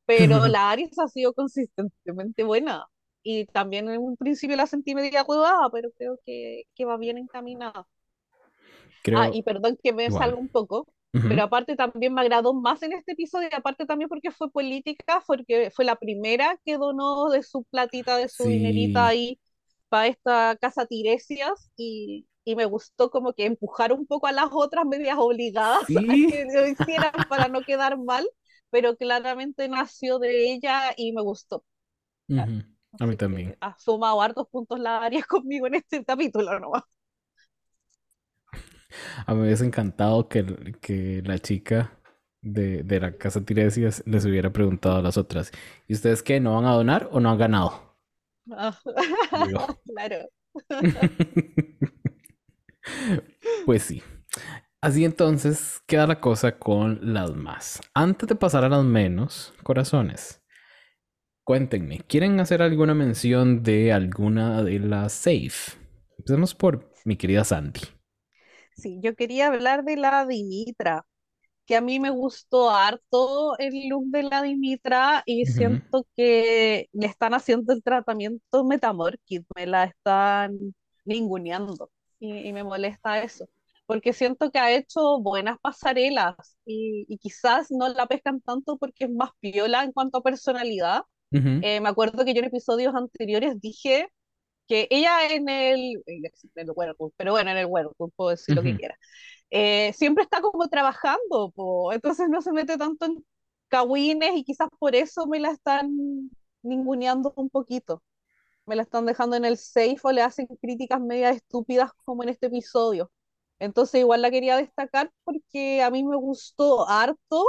pero la Aries ha sido consistentemente buena, y también en un principio la sentí media huevada, pero creo que, que va bien encaminada. Ah, y perdón que me salga un poco, pero aparte también me agradó más en este episodio, y aparte también porque fue política, porque fue la primera que donó de su platita, de su dinerita ahí para esta casa Tiresias y, y, me gustó como que empujar un poco a las otras medias obligadas a que lo hicieran para no quedar mal, pero claramente nació de ella y me gustó. A mí también. Ha sumado hartos puntos la área conmigo en este capítulo nomás. A mí me hubiese encantado que, que la chica de, de, la casa Tiresias les hubiera preguntado a las otras, ¿y ustedes qué? ¿No van a donar o no han ganado? Ah, claro. pues sí. Así entonces queda la cosa con las más. Antes de pasar a las menos, corazones, cuéntenme, ¿quieren hacer alguna mención de alguna de las safe? Empecemos por mi querida Sandy. Sí, yo quería hablar de la Dimitra, que a mí me gustó harto el look de la Dimitra y siento que le están haciendo el tratamiento Metamorkid, me la están ninguneando y, me molesta eso, porque siento que ha hecho buenas pasarelas y, quizás no la pescan tanto porque es más piola en cuanto a personalidad. Eh, me acuerdo que yo en episodios anteriores dije que ella en el, en el pero bueno, en el Whirlpool, puedo decir lo que quiera, eh, siempre está como trabajando, entonces no se mete tanto en cagüines y quizás por eso me la están ninguneando un poquito. Me la están dejando en el safe o le hacen críticas media estúpidas como en este episodio. Entonces igual la quería destacar porque a mí me gustó harto.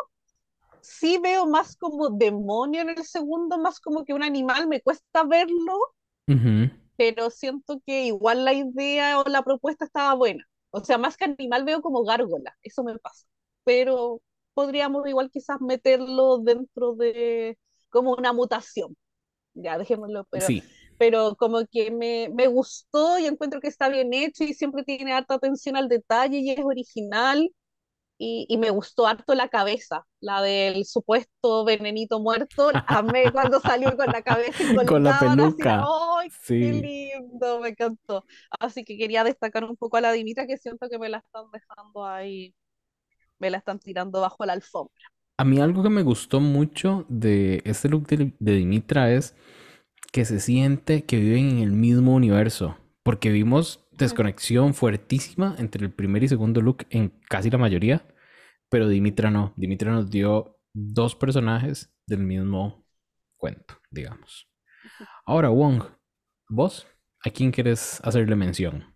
Sí veo más como demonio en el segundo, más como que un animal, me cuesta verlo, pero siento que igual la idea o la propuesta estaba buena. O sea, más que animal veo como gárgola, eso me pasa. Pero podríamos igual quizás meterlo dentro de como una mutación. Ya, dejémoslo, pero, pero como que me, me gustó y encuentro que está bien hecho y siempre tiene harta atención al detalle y es original y, me gustó harto la cabeza, la del supuesto venenito muerto. Amé cuando salió con la cabeza y con la peluca. ¡Ay, qué lindo! Me encantó. Así que quería destacar un poco a la Dimitra que siento que me la están dejando ahí, me la están tirando bajo la alfombra. A mí algo que me gustó mucho de este look de, de Dimitra es que se siente que viven en el mismo universo. Porque vimos desconexión fuertísima entre el primer y segundo look en casi la mayoría, pero Dimitra no. Dimitra nos dio dos personajes del mismo cuento, digamos. Ahora, Wong, vos, ¿a quién quieres hacerle mención?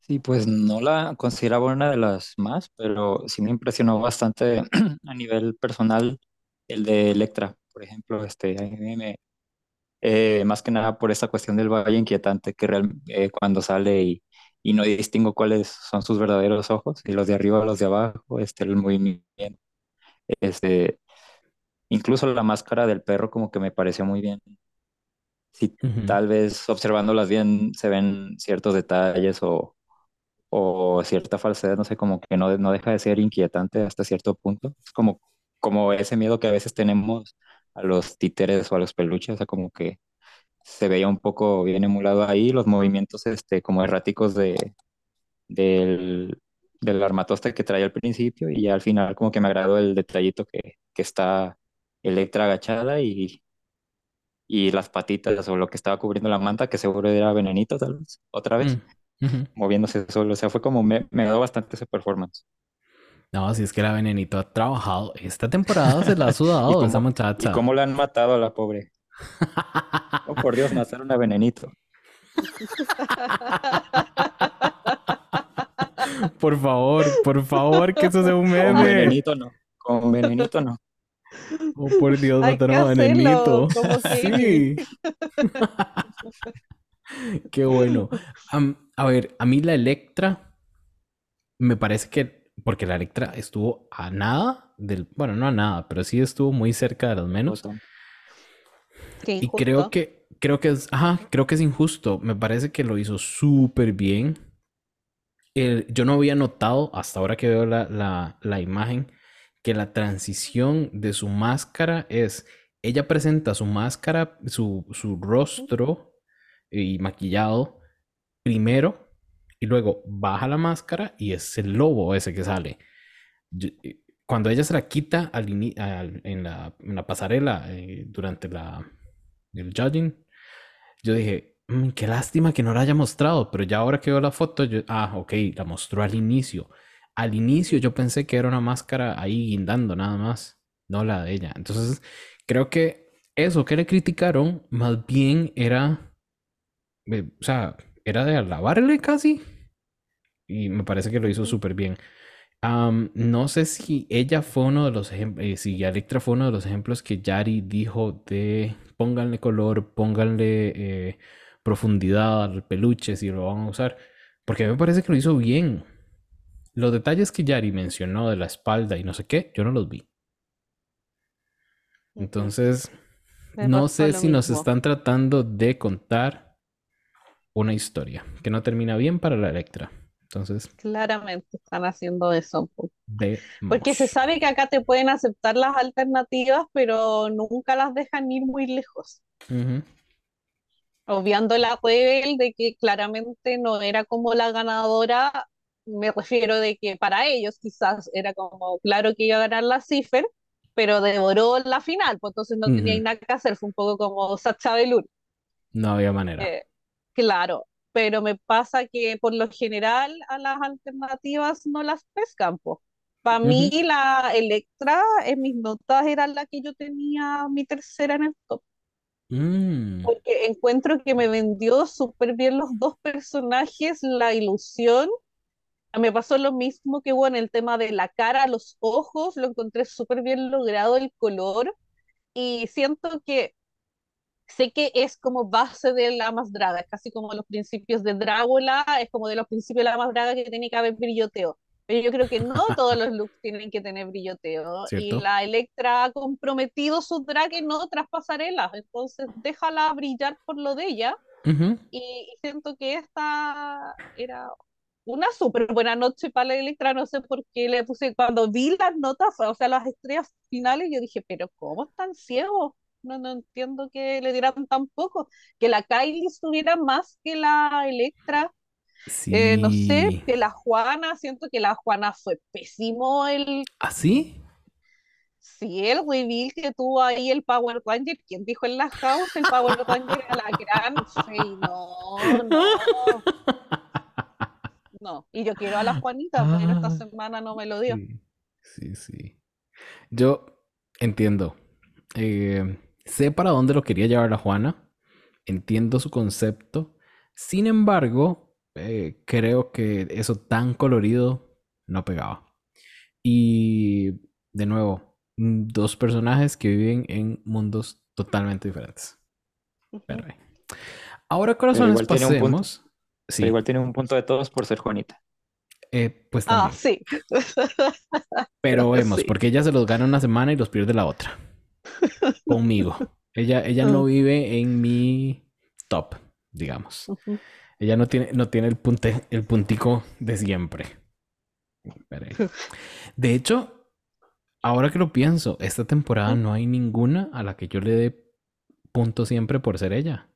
Sí, pues no la consideraba una de las más, pero sí me impresionó bastante a nivel personal el de Electra, por ejemplo, este, a mí me, eh, más que nada por esa cuestión del valle inquietante que real, eh, cuando sale y, y, no distingo cuáles son sus verdaderos ojos, y los de arriba o los de abajo, este, el movimiento, este, incluso la máscara del perro como que me pareció muy bien. Si tal vez observándolas bien se ven ciertos detalles o, o cierta falsedad, no sé, como que no, no deja de ser inquietante hasta cierto punto. Es como, como ese miedo que a veces tenemos a los títeres o a los peluches, o sea, como que se veía un poco bien emulado ahí, los movimientos este, como erráticos de, del, del armatoste que traía al principio y ya al final como que me agradó el detallito que, que está Electra agachada y, y las patitas o lo que estaba cubriendo la manta, que seguro era venenito tal vez, otra vez, Mm, moviéndose solo. O sea, fue como me, me agradó bastante ese performance. No, si es que la Venenito ha trabajado. Esta temporada se la ha Y sudado esa cómo, y muchacha. cómo la han matado a la pobre. Oh, por Dios, mataron a Venenito. Por favor, por favor, que eso sea un Con meme. Venenito no. Con Venenito no. Oh, por Dios, mataron a Venenito. Sí. Qué bueno. A ver, a mí la Electra me parece que, porque la Electra estuvo a nada del, bueno, no a nada, pero sí estuvo muy cerca de los menos. Y creo que, creo que es, ajá, creo que es injusto. Me parece que lo hizo súper bien. El- yo no había notado hasta ahora que veo la, la, la imagen que la transición de su máscara es, ella presenta su máscara, su, su rostro y maquillado primero y luego baja la máscara y es el lobo ese que sale. Eh, cuando ella se la quita al en la, pasarela eh, durante la, el judging, yo dije, "Mm, qué lástima que no la haya mostrado, pero ya ahora que la foto, ah, ok, la mostró al inicio. Al inicio yo pensé que era una máscara ahí guindando nada más, no la de ella. Entonces, creo que eso que le criticaron más bien era, eh, o sea, era de alabarle casi. Y me parece que lo hizo súper bien. No sé si ella fue uno de los ejemplos, si Electra fue uno de los ejemplos que Yari dijo de pónganle color, pónganle eh, profundidad al peluche si lo van a usar, porque a mí me parece que lo hizo bien. Los detalles que Yari mencionó de la espalda y no sé qué, yo no los vi. Entonces, no sé si nos están tratando de contar una historia que no termina bien para la Electra. Entonces, Claramente están haciendo eso. po. Porque se sabe que acá te pueden aceptar las alternativas, pero nunca las dejan ir muy lejos. Ujú. Obviando la Rebel de que claramente no era como la ganadora, me refiero de que para ellos quizás era como claro que iba a ganar la Cipher, pero devoró la final, pues entonces no tenía Ujú. nada que hacer, fue un poco como Sacha Velour. No había manera. Eh, claro, pero me pasa que por lo general a las alternativas no las pescan, Para mí la Electra en mis notas era la que yo tenía mi tercera en el top, Mm, porque encuentro que me vendió súper bien los dos personajes, la ilusión. Me pasó lo mismo que hubo en el tema de la cara, los ojos, lo encontré súper bien logrado el color. Y siento que sé que es como base de la más draga, es casi como los principios de Drácula, es como de los principios de la más draga que tiene que haber brilloteo. Pero yo creo que no todos los looks tienen que tener brilloteo. Y ¿Cierto? la Electra ha comprometido su drag en otras pasarelas, entonces déjala brillar por lo de ella. Ujú. Y, y siento que esta era una súper buena noche para la Electra, no sé por qué le puse, cuando vi las notas, o sea, las estrellas finales, yo dije, pero ¿cómo están ciegos? No, no entiendo que le dieran tan poco, que la Kylie estuviera más que la Electra, eh, no sé, Sí. que la Juana, siento que la Juana fue pésimo el, ¿Así? sí, el reveal que tuvo ahí el Power Ranger, ¿quién dijo en la house? El Power Ranger era la gran, sí, no, no. No, y yo quiero a la Juanita, pero esta Ah, semana no me lo dio. sí, sí, sí. Yo entiendo. Eh, sé para dónde lo quería llevar la Juana. Entiendo su concepto. Sin embargo, eh, creo que eso tan colorido no pegaba. Y de nuevo, dos personajes que viven en mundos totalmente diferentes. Pero, eh. Ahora, Pero corazones, un punto. pasemos. Pero Sí, igual tiene un punto de todos por ser Juanita. eh, pues Ah, sí. Pero vemos, Sí. porque ella se los gana una semana y los pierde la otra. Conmigo. Ella, ella no Mm. vive en mi top, digamos. Ella no tiene, no tiene el punte, el puntico de siempre. De hecho, ahora que lo pienso, esta temporada no hay ninguna a la que yo le dé punto siempre por ser ella.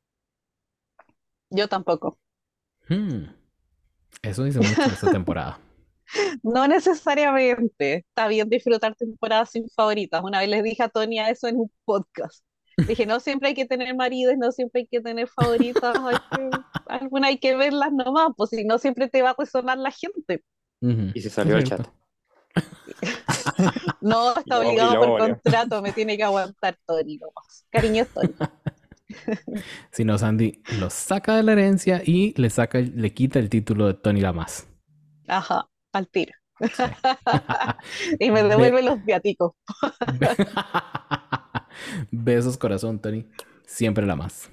Yo tampoco. Hmm. Eso dice mucho esta temporada. No necesariamente. Está bien disfrutar temporadas sin favoritas. Una vez les dije a Tonia eso en un podcast. Dije, no siempre hay que tener maridos, no siempre hay que tener favoritas, hay que, alguna hay que verlas nomás, pues si no siempre te va a resonar la gente. Y se salió el chat. No, está obligado por contrato, me tiene que aguantar Tony nomás. Cariño Tony. Si no, Sandy lo saca de la herencia y le saca, le quita el título de Tony Lamas. Ajá, al tiro. Y me devuelve los viáticos. Besos, corazón, Tony. Siempre la más.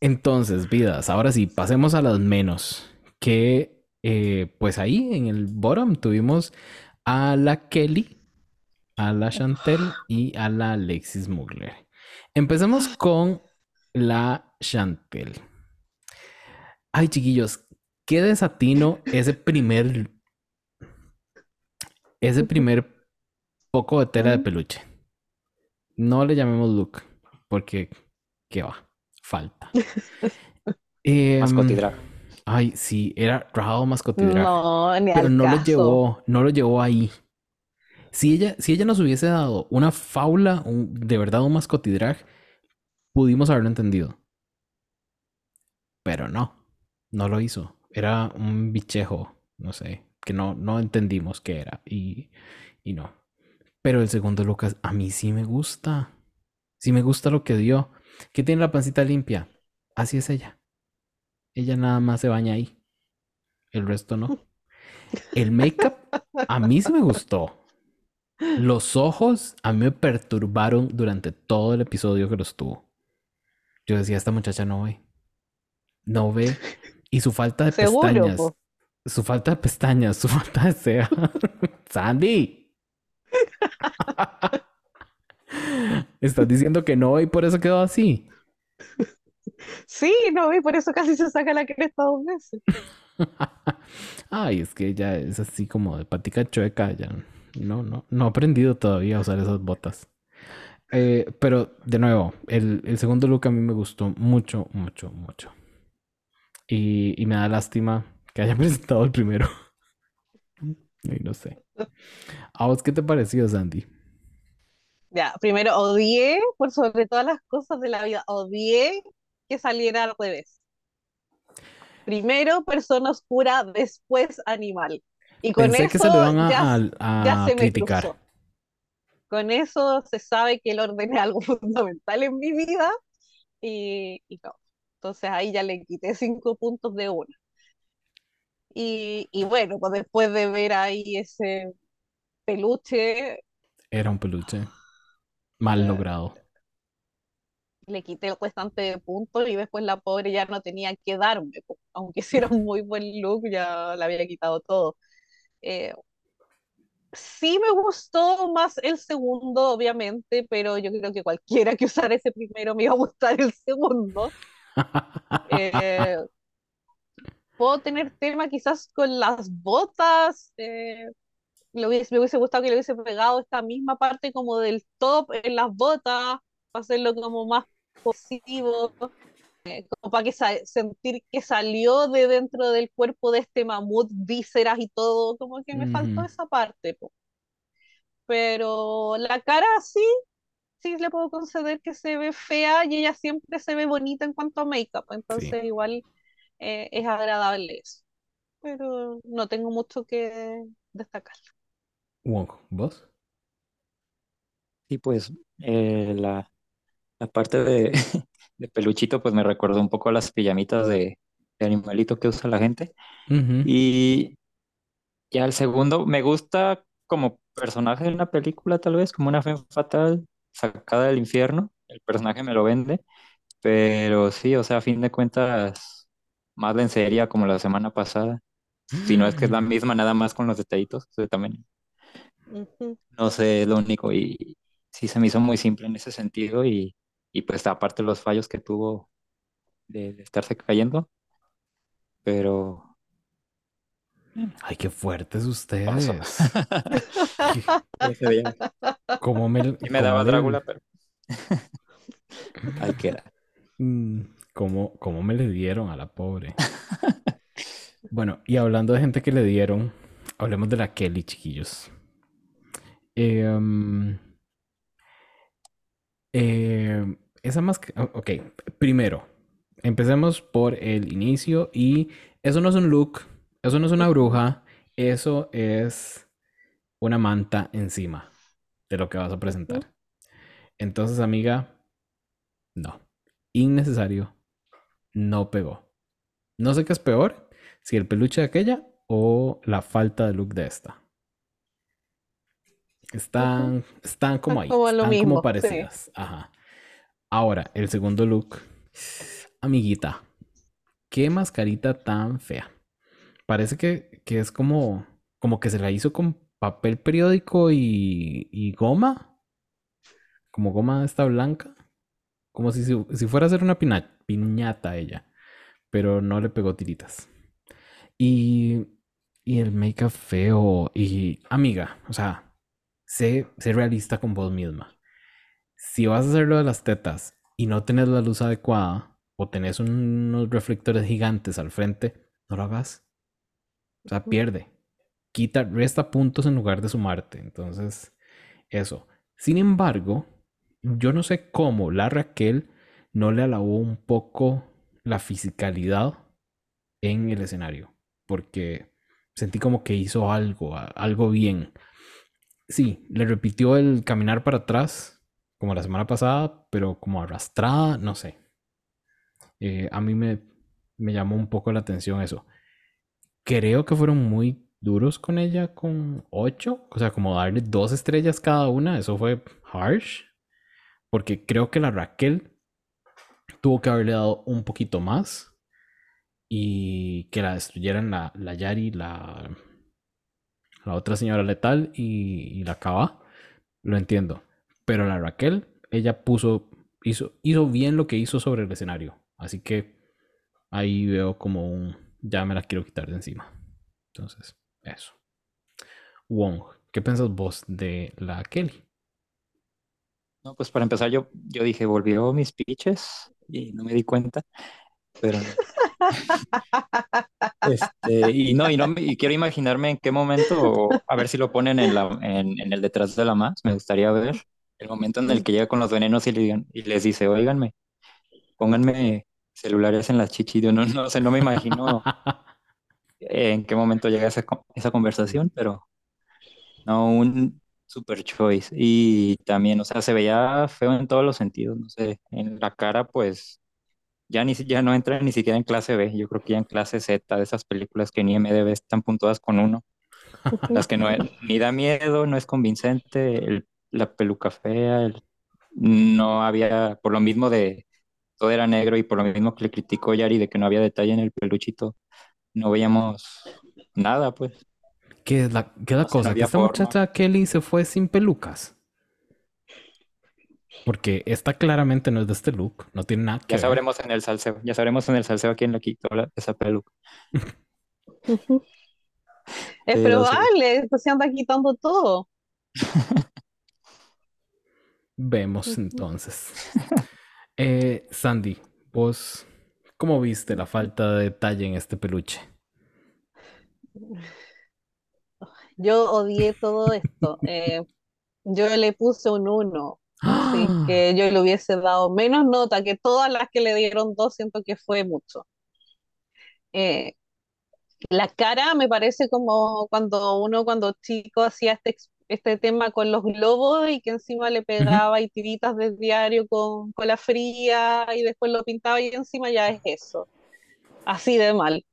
Entonces, vidas, ahora sí, pasemos a las menos. Que, eh, pues ahí en el bottom tuvimos a la Kelly, a la Chantel y a la Alexis Mugler. Empecemos con la Chantel. Ay, chiquillos, qué desatino ese primer. Ese primer poco de tela de peluche. No le llamemos look, porque qué va, falta. Em, Mascotidrag. Ay, sí, era Rao Mascotidrag. No, ni pero al no lo llevó, no lo llevó ahí. Si ella, si ella nos hubiese dado una faula, un- de verdad un mascotidrag, pudimos haberlo entendido. Pero no, no lo hizo. Era un bichejo, no sé, que no, no entendimos qué era y, y no. Pero el segundo Lucas, a mí sí me gusta. Sí me gusta lo que dio. Que tiene la pancita limpia. Así es ella. Ella nada más se baña ahí. El resto no. El make-up a mí sí me gustó. Los ojos a mí me perturbaron durante todo el episodio que los tuvo. Yo decía, esta muchacha no ve. No ve. Y su falta de Seguro, pestañas. po. Su falta de pestañas, su falta de ceja. Sandy. Estás diciendo que no y por eso quedó así. Sí, no, y por eso casi se saca la cresta dos veces. Ay, es que ella es así como de patica chueca. Ya no, no, no he aprendido todavía a usar esas botas. Eh, pero de nuevo, el, el segundo look a mí me gustó mucho, mucho, mucho. Y, y me da lástima que haya presentado el primero. Y no sé. ¿A vos qué te pareció, Sandy? Ya, primero odié, por sobre todas las cosas de la vida, odié que saliera al revés. Primero persona oscura, después animal. Y con Pensé eso que se lo iban a, ya, a- ya a se me criticar. cruzó. Con eso se sabe que el orden es algo fundamental en mi vida y, y no. Entonces ahí ya le quité cinco puntos de una. Y, y bueno, pues después de ver ahí ese peluche, Era un peluche mal Eh, logrado. le quité el restante de puntos y después la pobre ya no tenía que darme, aunque hiciera un muy buen look, ya le había quitado todo. Eh, sí me gustó más el segundo, obviamente, pero yo creo que cualquiera que usara ese primero me iba a gustar el segundo. Eh, puedo tener tema quizás con las botas. eh, le hubiese- me hubiese gustado que le hubiese pegado esta misma parte como del top en las botas, para hacerlo como más positivo, eh, como para que sentir que salió de dentro del cuerpo de este mamut, vísceras y todo, como que me faltó Ujú. esa parte. po. Pero la cara sí, sí le puedo conceder que se ve fea y ella siempre se ve bonita en cuanto a make-up, entonces igual eh, es agradable eso. Pero no tengo mucho que destacar. Wong, ¿vos? Y pues eh, la, la parte de, de peluchito pues me recordó un poco a las pijamitas de, de animalito que usa la gente. Ujú. Y ya el segundo me gusta como personaje de una película tal vez, como una femme fatal sacada del infierno. El personaje me lo vende, pero sí, o sea, a fin de cuentas, más lencería como la semana pasada. Si no es que es la misma, nada más con los detallitos. o sea, también no sé, es lo único. Y sí se me hizo muy simple en ese sentido. Y, y pues aparte los fallos que tuvo de, de estarse cayendo. Pero Ay, qué fuertes ustedes. ¿Cómo me, sí me daba Drácula, pero ahí queda. Mm, ¿Cómo, cómo me le dieron a la pobre? Bueno, y hablando de gente que le dieron, hablemos de la Kelly, chiquillos. Em, em, esa más... Ok, primero, empecemos por el inicio y eso no es un look, eso no es una bruja, eso es una manta encima de lo que vas a presentar. Entonces, amiga, no. Innecesario. No pegó. No sé qué es peor, si el peluche de aquella o la falta de look de esta. Están, están como ahí, están como parecidas. Ajá. Ahora, el segundo look. Amiguita, qué mascarita tan fea. Parece que, es como, como que se la hizo con papel periódico y, y goma. Como goma esta blanca. Como si, si fuera a ser una piñata ella. Pero no le pegó tiritas. Y, y el make-up feo. Y amiga, o sea, sé, sé realista con vos misma. Si vas a hacerlo de las tetas y no tenés la luz adecuada, o tenés unos reflectores gigantes al frente, no lo hagas. O sea, pierde. Quita, resta puntos en lugar de sumarte. Entonces, eso. Sin embargo, yo no sé cómo la Raquel no le alabó un poco la fisicalidad en el escenario. Porque sentí como que hizo algo, algo bien. Sí, le repitió el caminar para atrás, como la semana pasada, pero como arrastrada, no sé. Eh, a mí me, me llamó un poco la atención eso. Creo que fueron muy duros con ella con 8, o sea, como darle dos estrellas cada una, eso fue harsh, porque creo que la Raquel tuvo que haberle dado un poquito más y que la destruyeran la, la Yari, la, la otra señora letal y, la Cava, lo entiendo, pero la Raquel, ella puso, hizo, hizo bien lo que hizo sobre el escenario. Así que ahí veo como un, ya me la quiero quitar de encima. Entonces, eso. Wong, ¿qué piensas vos de la Kelly? No, pues para empezar yo, yo dije, volvió mis pitches y no me di cuenta, pero este, y no, y no y quiero imaginarme en qué momento, a ver si lo ponen en, la, en, el detrás de la más, me gustaría ver el momento en el que llega con los venenos y, le, y les dice, oíganme, pónganme celulares en las chichis. no, no sé, no me imagino en qué momento llega esa, esa conversación, pero no, un super choice. Y también, o sea, se veía feo en todos los sentidos, no sé, en la cara, pues ya, ni, ya no entra ni siquiera en clase B, yo creo que ya en clase Z, de esas películas que ni MDB están puntuadas con uno, las que no ni da miedo, no es convincente, la peluca fea, no había, por lo mismo de todo era negro y por lo mismo que le criticó Yari de que no había detalle en el peluchito, no veíamos nada, pues. ¿Qué es la, qué cosa? ¿Que esta muchacha Kelly se fue sin pelucas? Porque esta claramente no es de este look, no tiene nada que Ya sabremos en el salseo, ya sabremos en el salseo quién le quitó esa peluca. es probable, pues se anda quitando todo. Vemos entonces. Eh, Sandy, vos, ¿cómo viste la falta de detalle en este peluche? Yo odié todo esto. Eh, yo le puse un 1. Así que yo le hubiese dado menos nota que todas las que le dieron dos, siento que fue mucho. Eh, la cara me parece como cuando uno cuando chico hacía este este tema con los globos y que encima le pegaba y tiritas de diario con cola fría y después lo pintaba y encima ya es eso. Así de mal.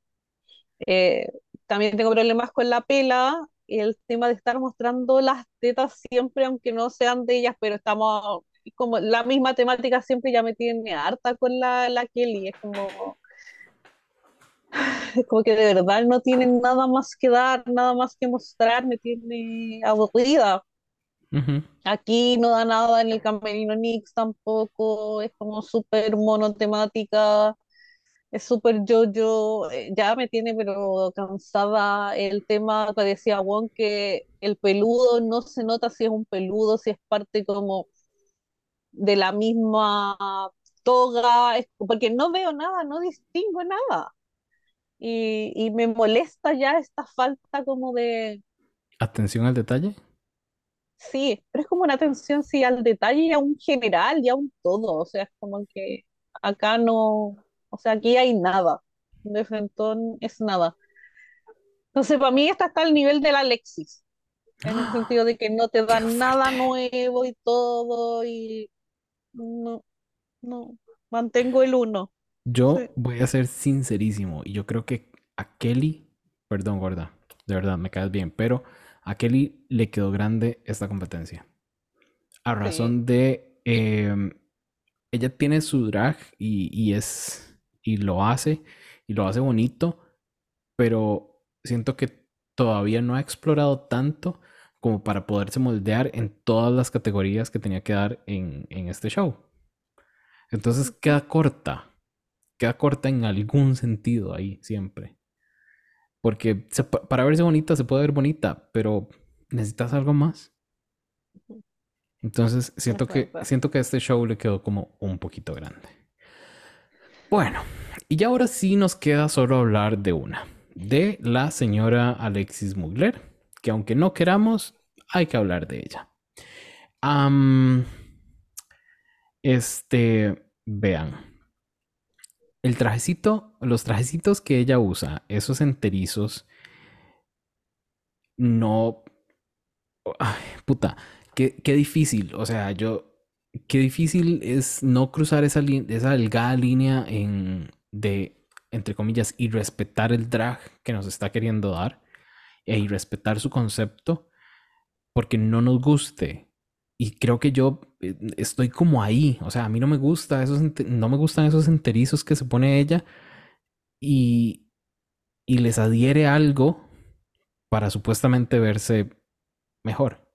Eh, también tengo problemas con la pela y el tema de estar mostrando las tetas siempre, aunque no sean de ellas, pero estamos como la misma temática siempre ya me tiene harta con la, la Kelly. Es como como que de verdad no tienen nada más que dar, nada más que mostrar, me tiene aburrida. Aquí no da nada en el Camerino Nix tampoco, es como súper monotemática, es súper yo-yo, eh, ya me tiene pero cansada el tema que decía Wong, que el peludo no se nota si es un peludo, si es parte como de la misma toga, porque no veo nada, no distingo nada. Y, y me molesta ya esta falta como de, Atención al detalle. sí, pero es como una atención sí al detalle y a un general y a un todo, o sea, es como que acá no, o sea, aquí hay nada, de Frentón es nada. Entonces, para mí esta está al nivel de la Alexis, en el sentido de que no te ¡Qué dan nada nuevo y todo, y no, no, mantengo el uno. Yo voy a ser sincerísimo y yo creo que a Kelly, perdón, gorda, de verdad me caes bien, pero a Kelly le quedó grande esta competencia. A sí, razón de, em, ella tiene su drag y, y es, y lo hace, y lo hace bonito, pero siento que todavía no ha explorado tanto como para poderse moldear en todas las categorías que tenía que dar en, en este show. Entonces queda corta, queda corta en algún sentido ahí siempre. Porque se para verse bonita se puede ver bonita, pero necesitas algo más. Entonces es siento que, siento que a este show le quedó como un poquito grande. Bueno, y ya ahora sí nos queda solo hablar de una, de la señora Alexis Mugler, que aunque no queramos, hay que hablar de ella. Este, vean, el trajecito, los trajecitos que ella usa, esos enterizos, no, ay, puta, qué, qué difícil, o sea, yo, qué difícil es no cruzar esa, esa delgada línea en, de, entre comillas, y respetar el drag que nos está queriendo dar e y respetar su concepto porque no nos guste. Y creo que yo eh, estoy como ahí, o sea, a mí no me gusta esos, no me gustan esos enterizos que se pone ella y, y les adhiere algo para supuestamente verse mejor.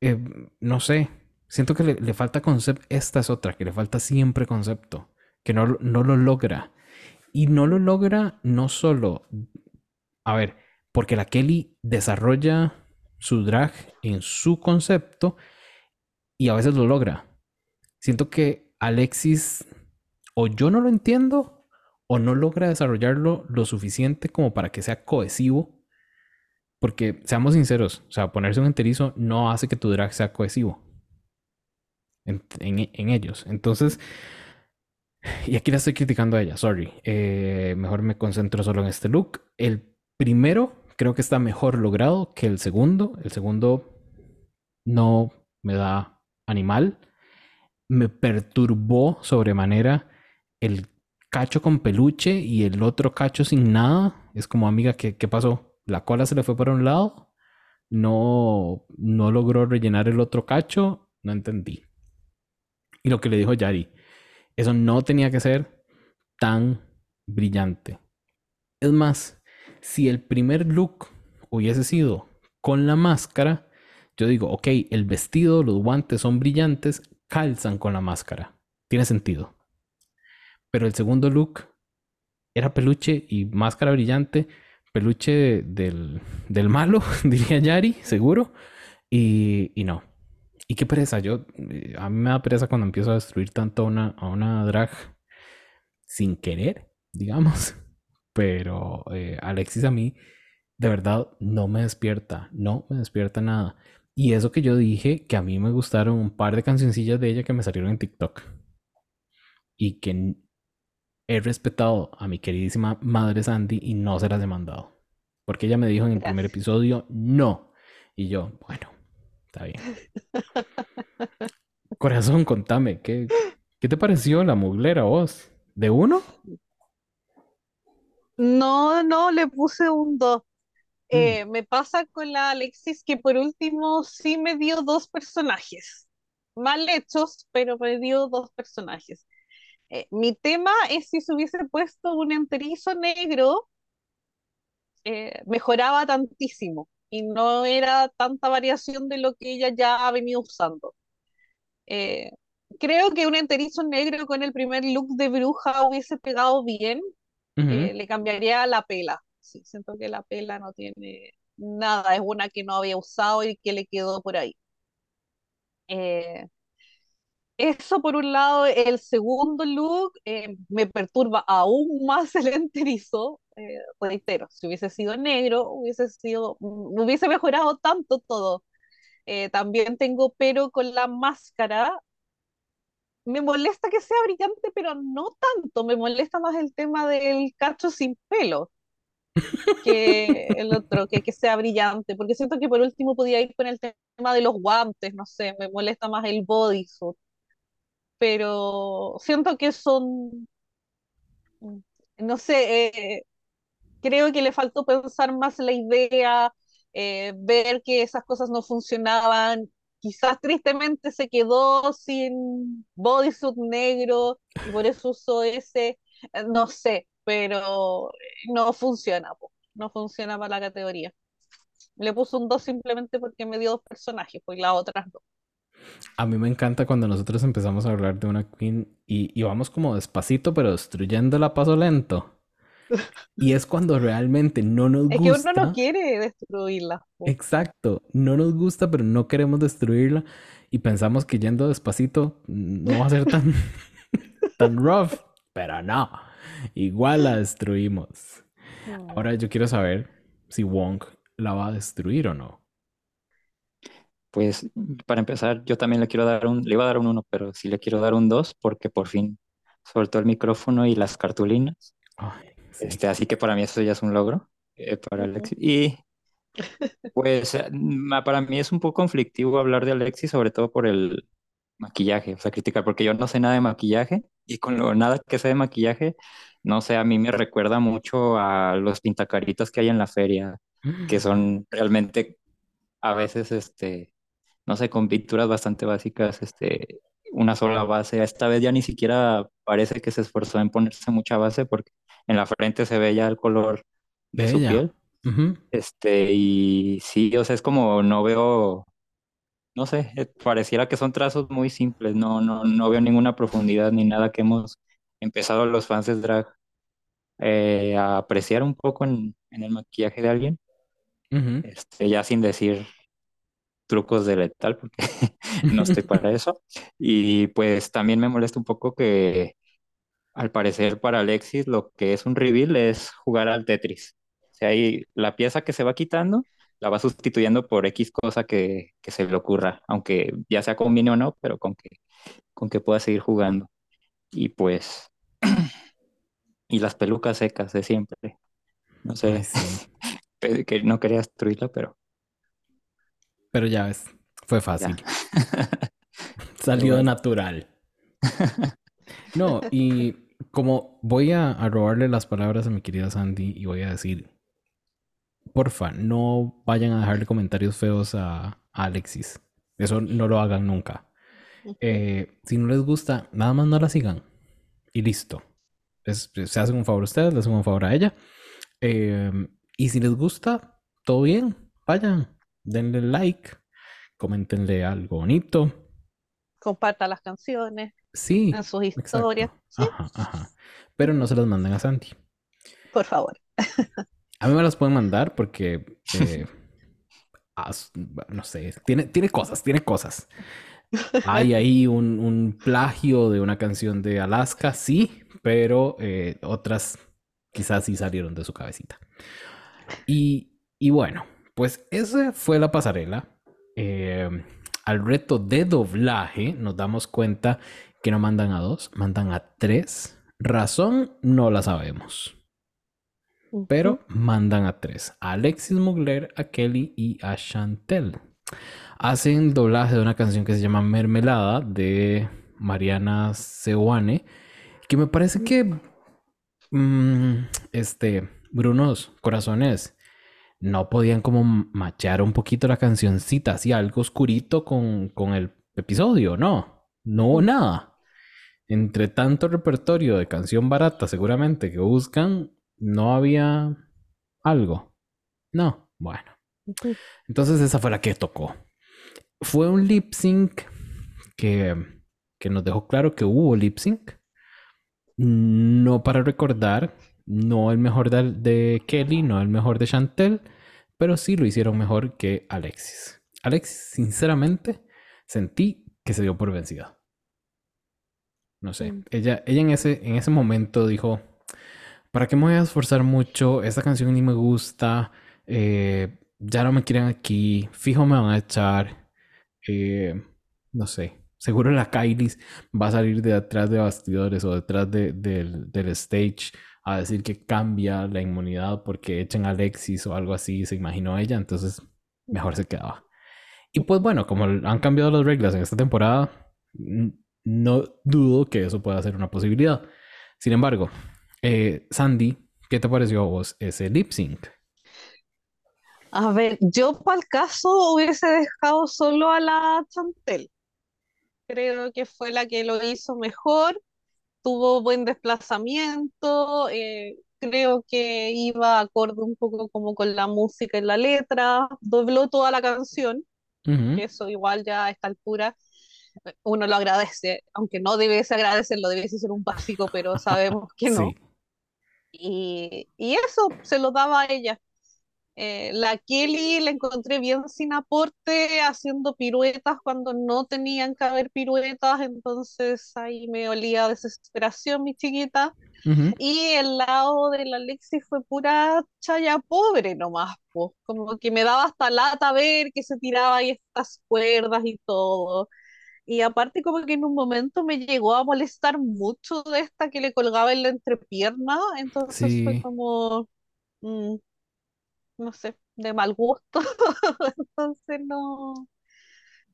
Eh, no sé, siento que le, le falta concepto. Esta es otra, que le falta siempre concepto, que no, no lo logra. Y no lo logra no solo, a ver, porque la Kelly desarrolla su drag en su concepto y a veces lo logra. Siento que Alexis o yo no lo entiendo o no logra desarrollarlo lo suficiente como para que sea cohesivo porque seamos sinceros, o sea, ponerse un enterizo no hace que tu drag sea cohesivo en, ellos. Entonces, y aquí la estoy criticando a ella, sorry. Eh, mejor me concentro solo en este look. El primero creo que está mejor logrado que el segundo. El segundo no me da animal. Me perturbó sobremanera el cacho con peluche y el otro cacho sin nada. Es como, amiga, ¿qué, qué pasó? La cola se le fue para un lado no, no logró rellenar el otro cacho, no entendí. Y lo que le dijo Yari, eso no tenía que ser tan brillante. Es más, si el primer look hubiese sido con la máscara, yo digo, ok, el vestido, los guantes son brillantes, calzan con la máscara. Tiene sentido. Pero el segundo look era peluche y máscara brillante, peluche del, del malo, diría Yari, seguro. Y, y no. Y qué pereza. Yo, a mí me da pereza cuando empiezo a destruir tanto una, a una drag sin querer, digamos. Pero eh, Alexis a mí, de verdad, no me despierta. No me despierta nada. Y eso que yo dije, que a mí me gustaron un par de cancioncillas de ella que me salieron en TikTok. Y que he respetado a mi queridísima madre Sandy y no se las he mandado. Porque ella me dijo en el primer episodio, no. Y yo, bueno, está bien. Corazón, contame, ¿qué, qué te pareció la muglera vos? ¿De uno? No, no, le puse un 2. Mm, Eh, me pasa con la Alexis que por último sí me dio dos personajes. Mal hechos, pero me dio dos personajes. Eh, mi tema es si se hubiese puesto un enterizo negro, eh, mejoraba tantísimo y no era tanta variación de lo que ella ya ha venido usando. Eh, creo que un enterizo negro con el primer look de bruja hubiese pegado bien, eh, le cambiaría la pela. Sí, siento que la pela no tiene nada, es una que no había usado y que le quedó por ahí. Eh, eso por un lado, el segundo look eh, me perturba aún más el enterizo. Eh, reitero, si hubiese sido negro, hubiese sido, mm, hubiese mejorado tanto todo. Eh, también tengo pero con la máscara. Me molesta que sea brillante, pero no tanto. Me molesta más el tema del cacho sin pelo que el otro, que, que sea brillante, porque siento que por último podía ir con el tema de los guantes, no sé, me molesta más el bodysuit pero siento que son, no sé, eh, creo que le faltó pensar más la idea, eh, ver que esas cosas no funcionaban. Quizás tristemente se quedó sin bodysuit negro y por eso usó ese, eh, no sé, pero no funciona, no funciona para la categoría. Le puso un 2 simplemente porque me dio dos personajes, pues las otras dos. A mí me encanta cuando nosotros empezamos a hablar de una queen y, vamos como despacito, pero destruyéndola a paso lento. Y es cuando realmente no nos gusta. Es que uno no quiere destruirla. Exacto, no nos gusta, pero no queremos destruirla. Y pensamos que yendo despacito no va a ser tan, tan rough. Pero no, igual la destruimos. Mm. Ahora yo quiero saber si Wong la va a destruir o no. Pues para empezar, yo también le quiero dar un, le iba a dar un 1, pero sí le quiero dar un 2 porque por fin soltó el micrófono y las cartulinas. Este, así que para mí eso ya es un logro eh, para Alexis. Y pues eh, para mí es un poco conflictivo hablar de Alexis, sobre todo por el maquillaje, o sea, criticar, porque yo no sé nada de maquillaje y con lo nada que sé de maquillaje, no sé, a mí me recuerda mucho a los pintacaritas que hay en la feria, que son realmente a veces este no sé, con pinturas bastante básicas, este, una sola base. Esta vez ya ni siquiera parece que se esforzó en ponerse mucha base porque en la frente se ve ya el color de su piel. Este, y sí, o sea, es como no veo, no sé, eh, pareciera que son trazos muy simples, no, no, no veo ninguna profundidad ni nada que hemos empezado los fans de drag eh, a apreciar un poco en, el maquillaje de alguien. este, ya sin decir trucos de letal porque no estoy para eso. Y pues también me molesta un poco que al parecer para Alexis lo que es un reveal es jugar al Tetris. O sea, ahí la pieza que se va quitando la va sustituyendo por X cosa que, se le ocurra, aunque ya sea combine o no, pero con que, con que pueda seguir jugando. Y pues, y las pelucas secas de siempre. No sé, que no quería destruirla, pero pero ya ves, fue fácil. Salió natural. No, y como voy a, robarle las palabras a mi querida Sandy y voy a decir, porfa, no vayan a dejarle comentarios feos a, Alexis. Eso no lo hagan nunca. Eh, si no les gusta, nada más no la sigan. Y listo. se hacen un favor a ustedes, les hacen un favor a ella. Eh, y si les gusta, todo bien, vayan denle like, coméntenle algo bonito. Comparta las canciones. Sí. En sus historias. Pero no se las manden a Santi. Por favor. a mí me las pueden mandar porque. Eh, no sé. Tiene, tiene cosas, tiene cosas. Hay ahí un, plagio de una canción de Alaska, sí, pero eh, otras quizás sí salieron de su cabecita. Y, y bueno, pues esa fue la pasarela. Em, al reto de doblaje nos damos cuenta que no mandan a dos, mandan a tres. Razón no la sabemos. Pero mandan a tres. A Alexis Mugler, a Kelly y a Chantel. Hacen doblaje de una canción que se llama Mermelada de Mariana Sewane. Que me parece que... Mm, este... Brunos, corazones no podían como machar un poquito la cancioncita, así algo oscurito con, el episodio, no, no hubo nada. Entre tanto repertorio de canción barata seguramente que buscan, no había algo. No, bueno. Entonces esa fue la que tocó. Fue un lip sync que, que nos dejó claro que hubo lip sync. No para recordar, no el mejor de, Kelly, no el mejor de Chantel, pero sí lo hicieron mejor que Alexis. Alexis, sinceramente, sentí que se dio por vencida. No sé. Mm. Ella, ella en ese, en ese momento dijo, ¿para qué me voy a esforzar mucho? Esta canción ni me gusta. eh, ya no me quieren aquí. Fijo me van a echar. eh, no sé. Seguro la Kylie va a salir de atrás de bastidores o detrás de- del, del stage a decir que cambia la inmunidad porque echen a Alexis o algo así, se imaginó ella, entonces mejor se quedaba. Y pues bueno, como han cambiado las reglas en esta temporada, n- no dudo que eso pueda ser una posibilidad. Sin embargo, eh, Sandy, ¿qué te pareció a vos ese lip sync? A ver, yo para el caso hubiese dejado solo a la Chantel. Creo que fue la que lo hizo mejor, tuvo buen desplazamiento, eh, creo que iba acorde un poco como con la música y la letra, dobló toda la canción, eso igual ya a esta altura uno lo agradece, aunque no debiese agradecerlo, debiese ser un básico, pero sabemos que no. Sí. Y, y eso se lo daba a ella. Eh, la Kelly la encontré bien sin aporte, haciendo piruetas cuando no tenían que haber piruetas, entonces ahí me olía desesperación, mi chiquita. Y el lado de la Alexis fue pura chaya pobre nomás, po. Como que me daba hasta lata ver que se tiraba ahí estas cuerdas y todo. Y aparte como que en un momento me llegó a molestar mucho de esta que le colgaba en la entrepierna, entonces fue Sí. como, mm, no sé, de mal gusto. Entonces no,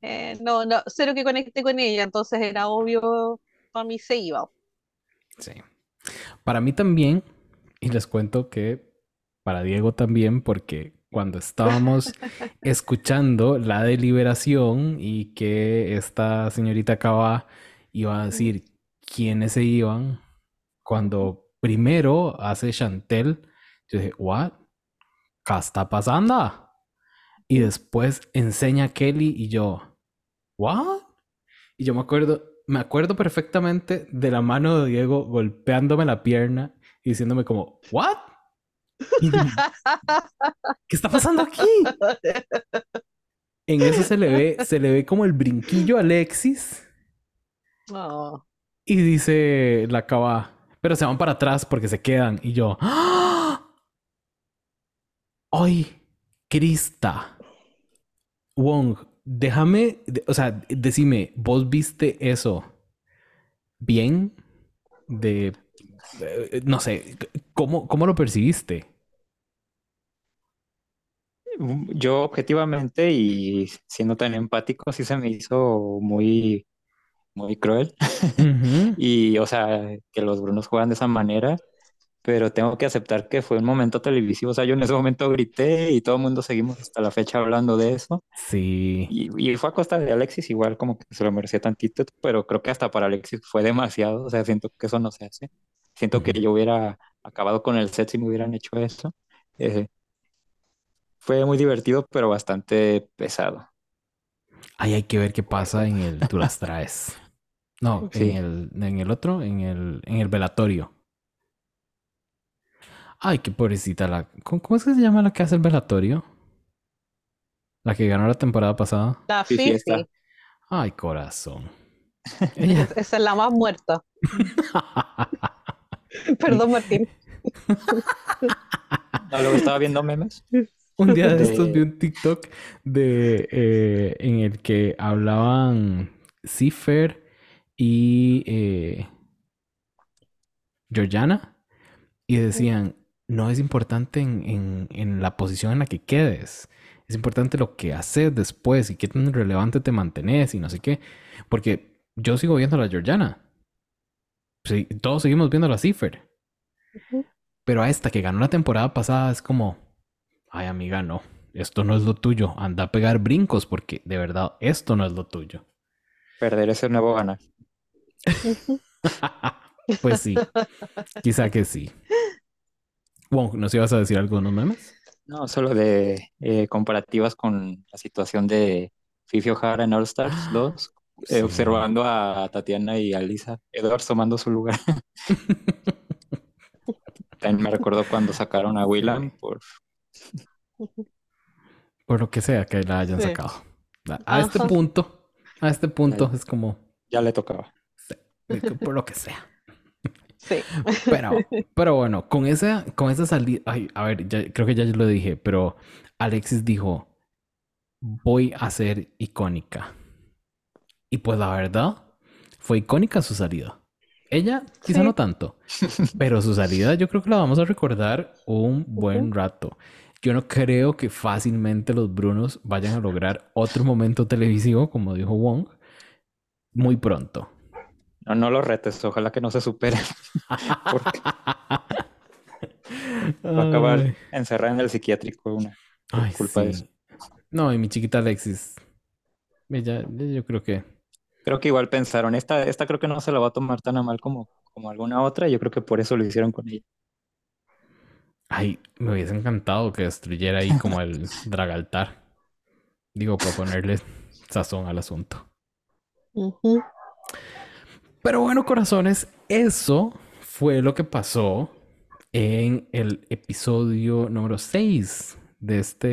eh, no, no, cero que conecté con ella, entonces era obvio, a mí se iba. Sí. Para mí también, y les cuento que para Diego también, porque cuando estábamos escuchando la deliberación y que esta señorita acaba iba a decir quiénes se iban, cuando primero hace Chantel, yo dije, ¿what? ¿Qué está pasando? Y después enseña a Kelly y yo, ¿what? Y yo me acuerdo, me acuerdo perfectamente de la mano de Diego golpeándome la pierna y diciéndome como, ¿what? ¿Qué está pasando aquí? En eso se le ve, se le ve como el brinquillo a Alexis Oh. y dice la cava, pero se van para atrás porque se quedan. Y yo, ¡Ah! ¡ay! Crista. Wong, déjame, o sea, decime, ¿vos viste eso bien? De, eh, no sé, ¿cómo, cómo lo percibiste? Yo objetivamente y siendo tan empático, sí se me hizo muy, muy cruel. Ujú, Y, o sea, que los Brunos juegan de esa manera, pero tengo que aceptar que fue un momento televisivo. O sea, yo en ese momento grité y todo el mundo seguimos hasta la fecha hablando de eso. Sí, Y, y fue a costa de Alexis, igual como que se lo merecía tantito, pero creo que hasta para Alexis fue demasiado. O sea, siento que eso no se hace. Siento que Ujú. yo hubiera acabado con el set si me hubieran hecho eso. Eh, fue muy divertido, pero bastante pesado. Ahí hay que ver qué pasa en el Tú las traes. No, Sí. en el, en el otro, en el, en el velatorio. Ay, qué pobrecita la. ¿Cómo, es que se llama la que hace el velatorio? La que ganó la temporada pasada. La Sí, Fifi, fiesta. Ay, corazón. Ella. esa es la más muerta. Perdón, Martín. No, luego estaba viendo memes. Un día de estos vi un TikTok de eh, en el que hablaban Cipher y eh, Georgiana y decían, no es importante en, en- en la posición en la que quedes, es importante lo que haces después y qué tan relevante te mantenés y no sé qué, porque yo sigo viendo a la Georgiana, Sí, todos seguimos viendo a la Cipher, pero a esta que ganó la temporada pasada es como, ay amiga, no, esto no es lo tuyo, anda a pegar brincos porque de verdad esto no es lo tuyo. Perder ese nuevo ganar. Pues sí, quizá que sí. Wong, ¿nos ibas a decir algunos memes? No, solo de eh, comparativas con la situación de Fifi O'Hara en All Stars 2, eh, observando a Tatiana y a Lisa Edwards tomando su lugar. También me recordó cuando sacaron a Willam por Por lo que sea que la hayan Sí. sacado. A, a este Ajá. punto, a este punto es como, ya le tocaba. por lo que sea. Sí. Pero, pero bueno, con esa, con esa salida, ay, a ver, ya, creo que ya lo dije, pero Alexis dijo, voy a ser icónica. Y pues la verdad, fue icónica su salida. Ella quizá Sí. no tanto, pero su salida yo creo que la vamos a recordar un buen rato. Yo no creo que fácilmente los Brunos vayan a lograr otro momento televisivo, como dijo Wong, muy pronto. No, no lo retes, ojalá que no se supere. Porque va a acabar encerrada en el psiquiátrico una Ay, culpa de eso. No, y mi chiquita Alexis. Ella, yo creo que. Creo que igual pensaron, esta, esta creo que no se la va a tomar tan a mal como, como alguna otra, y yo creo que por eso lo hicieron con ella. Ay, me hubiese encantado que destruyera ahí como el dragaltar. Digo, para ponerle sazón al asunto. Pero bueno, corazones, eso fue lo que pasó en el episodio número 6 de, este,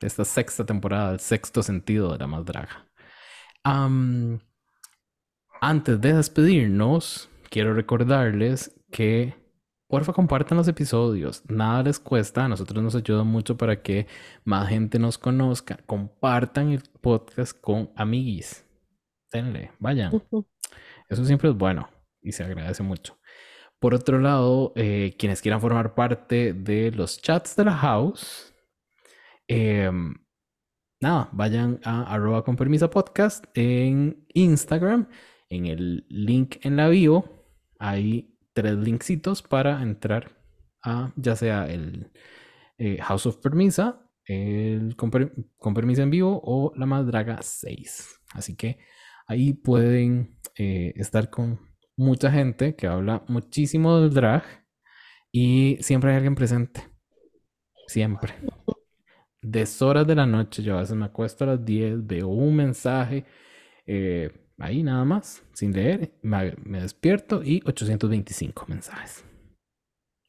de esta sexta temporada, el sexto sentido de la más draga. Antes de despedirnos, quiero recordarles que porfa compartan los episodios. Nada les cuesta, a nosotros nos ayuda mucho para que más gente nos conozca. Compartan el podcast con amiguis. Denle, vayan. Eso siempre es bueno y se agradece mucho. Por otro lado, eh, quienes quieran formar parte de los chats de la house, em, nada, vayan a arroba con permiso podcast en Instagram, en el link en la bio, hay tres linksitos para entrar a ya sea el eh, House of Permisa, el con, Per- con permiso en vivo o la más draga 6. Así que ahí pueden eh, estar con mucha gente que habla muchísimo del drag y siempre hay alguien presente. Siempre. Deshoras de la noche, yo a veces me acuesto a las 10, veo un mensaje, eh, ahí nada más, sin leer, me, me despierto y 825 mensajes.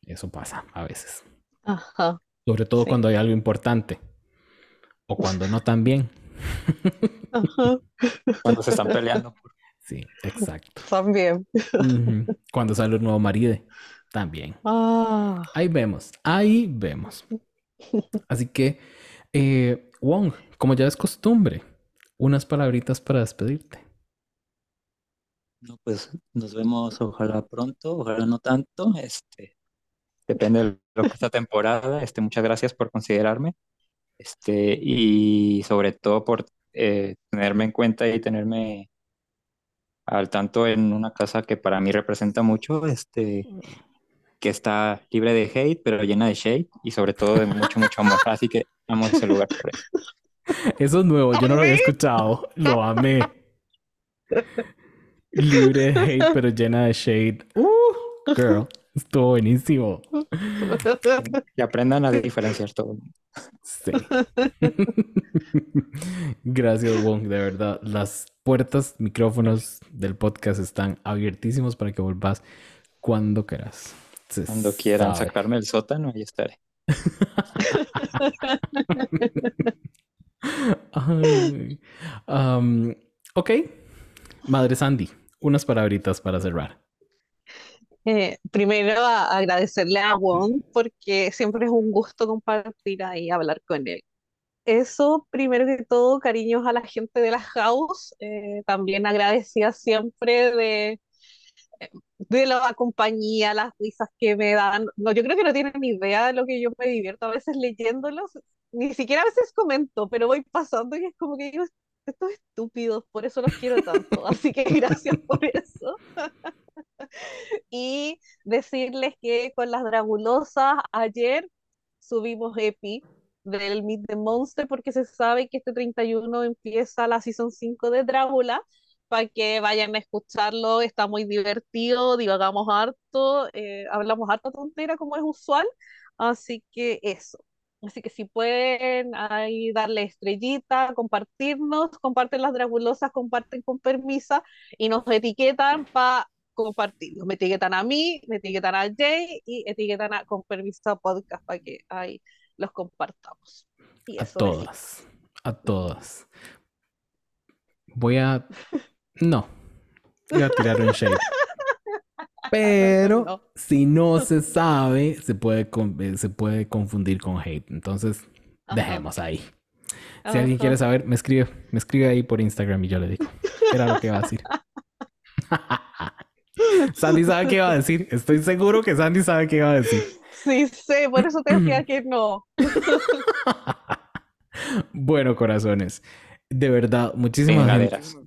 Eso pasa a veces. Ajá. Sobre todo Sí. cuando hay algo importante. O cuando no tan bien. Ajá. Cuando se están peleando. Sí, exacto. También. Cuando sale un nuevo marido, también. Ah. Ahí vemos, ahí vemos. Así que, eh, Wong, como ya es costumbre, unas palabritas para despedirte. No, pues nos vemos ojalá pronto, ojalá no tanto. Este, depende de lo que esta temporada. Este, muchas gracias por considerarme. Este, y sobre todo por eh, tenerme en cuenta y tenerme al tanto en una casa que para mí representa mucho, este, que está libre de hate, pero llena de shade y sobre todo de mucho, mucho amor. Así que amo ese lugar. Eso es nuevo, yo no lo había escuchado. Lo amé. Libre de hate, pero llena de shade. Uh, girl, estuvo buenísimo. Que aprendan a diferenciar todo. Sí. Gracias, Wong, de verdad. Las puertas, micrófonos del podcast están abiertísimos para que volvás cuando quieras. Se Cuando quieran sabe. sacarme del sótano, ahí estaré. Ay. Am, ok. Madre Sandy, unas palabritas para cerrar. Eh, primero agradecerle a Wong porque siempre es un gusto compartir ahí, hablar con él. Eso, primero que todo, cariños a la gente de la house. eh, también agradecida siempre de, de la compañía, las risas que me dan. No, yo creo que no tienen ni idea de lo que yo me divierto a veces leyéndolos. Ni siquiera a veces comento, pero voy pasando y es como que digo, estos estúpidos, por eso los quiero tanto. Así que gracias por eso. Y decirles que con las Dragulosas ayer subimos EPI del Meet the Monster porque se sabe que este 31 empieza la Season 5 de Drácula para que vayan a escucharlo, está muy divertido, divagamos harto, eh, hablamos harta tontera como es usual, así que eso. Así que si pueden ahí darle estrellita, compartirnos, comparten las Dragulosas, comparten con permisa y nos etiquetan para compartirlos. Me etiquetan a mí, me etiquetan a Jay y etiquetan a con permiso podcast para que ahí los compartamos. Y A eso es. todas. A todas. Voy a. No. iba a tirar un shade. Pero No. si no se sabe, se puede, eh, se puede confundir con hate. Entonces, Ajá. dejemos ahí. Si alguien quiere saber, me escribe. Me escribe ahí por Instagram y yo le digo. ¿Qué era lo que iba a decir? Sandy sabe qué iba a decir. Estoy seguro que Sandy sabe qué iba a decir. Sí, sé, por eso te decía que no. Bueno, corazones. De verdad, muchísimas Vengaderas.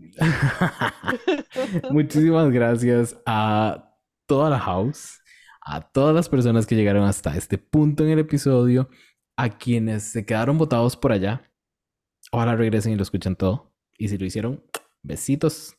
Muchísimas gracias a toda la house, a todas las personas que llegaron hasta este punto en el episodio, a quienes se quedaron votados por allá. Ojalá regresen y lo escuchen todo. Y si lo hicieron, besitos.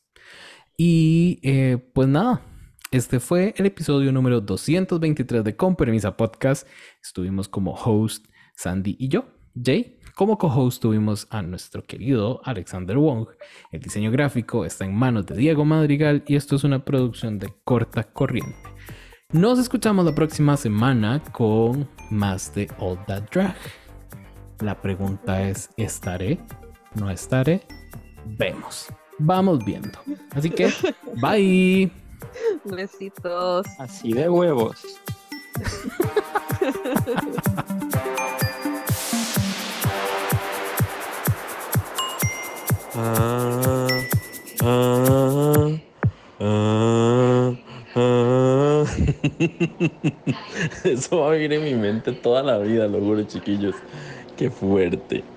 Y eh, pues nada, este fue el episodio número 223 de Con Permisa Podcast. Estuvimos como host Sandy y yo, Jay. Como co-host tuvimos a nuestro querido Alexander Wong. El diseño gráfico está en manos de Diego Madrigal y esto es una producción de corta corriente. Nos escuchamos la próxima semana con más de All That Drag. La pregunta es, ¿estaré? ¿No estaré? Vemos. Vamos viendo. Así que, bye. Besitos. Así de huevos. Eso va a vivir en mi mente toda la vida, lo juro, chiquillos. Qué fuerte.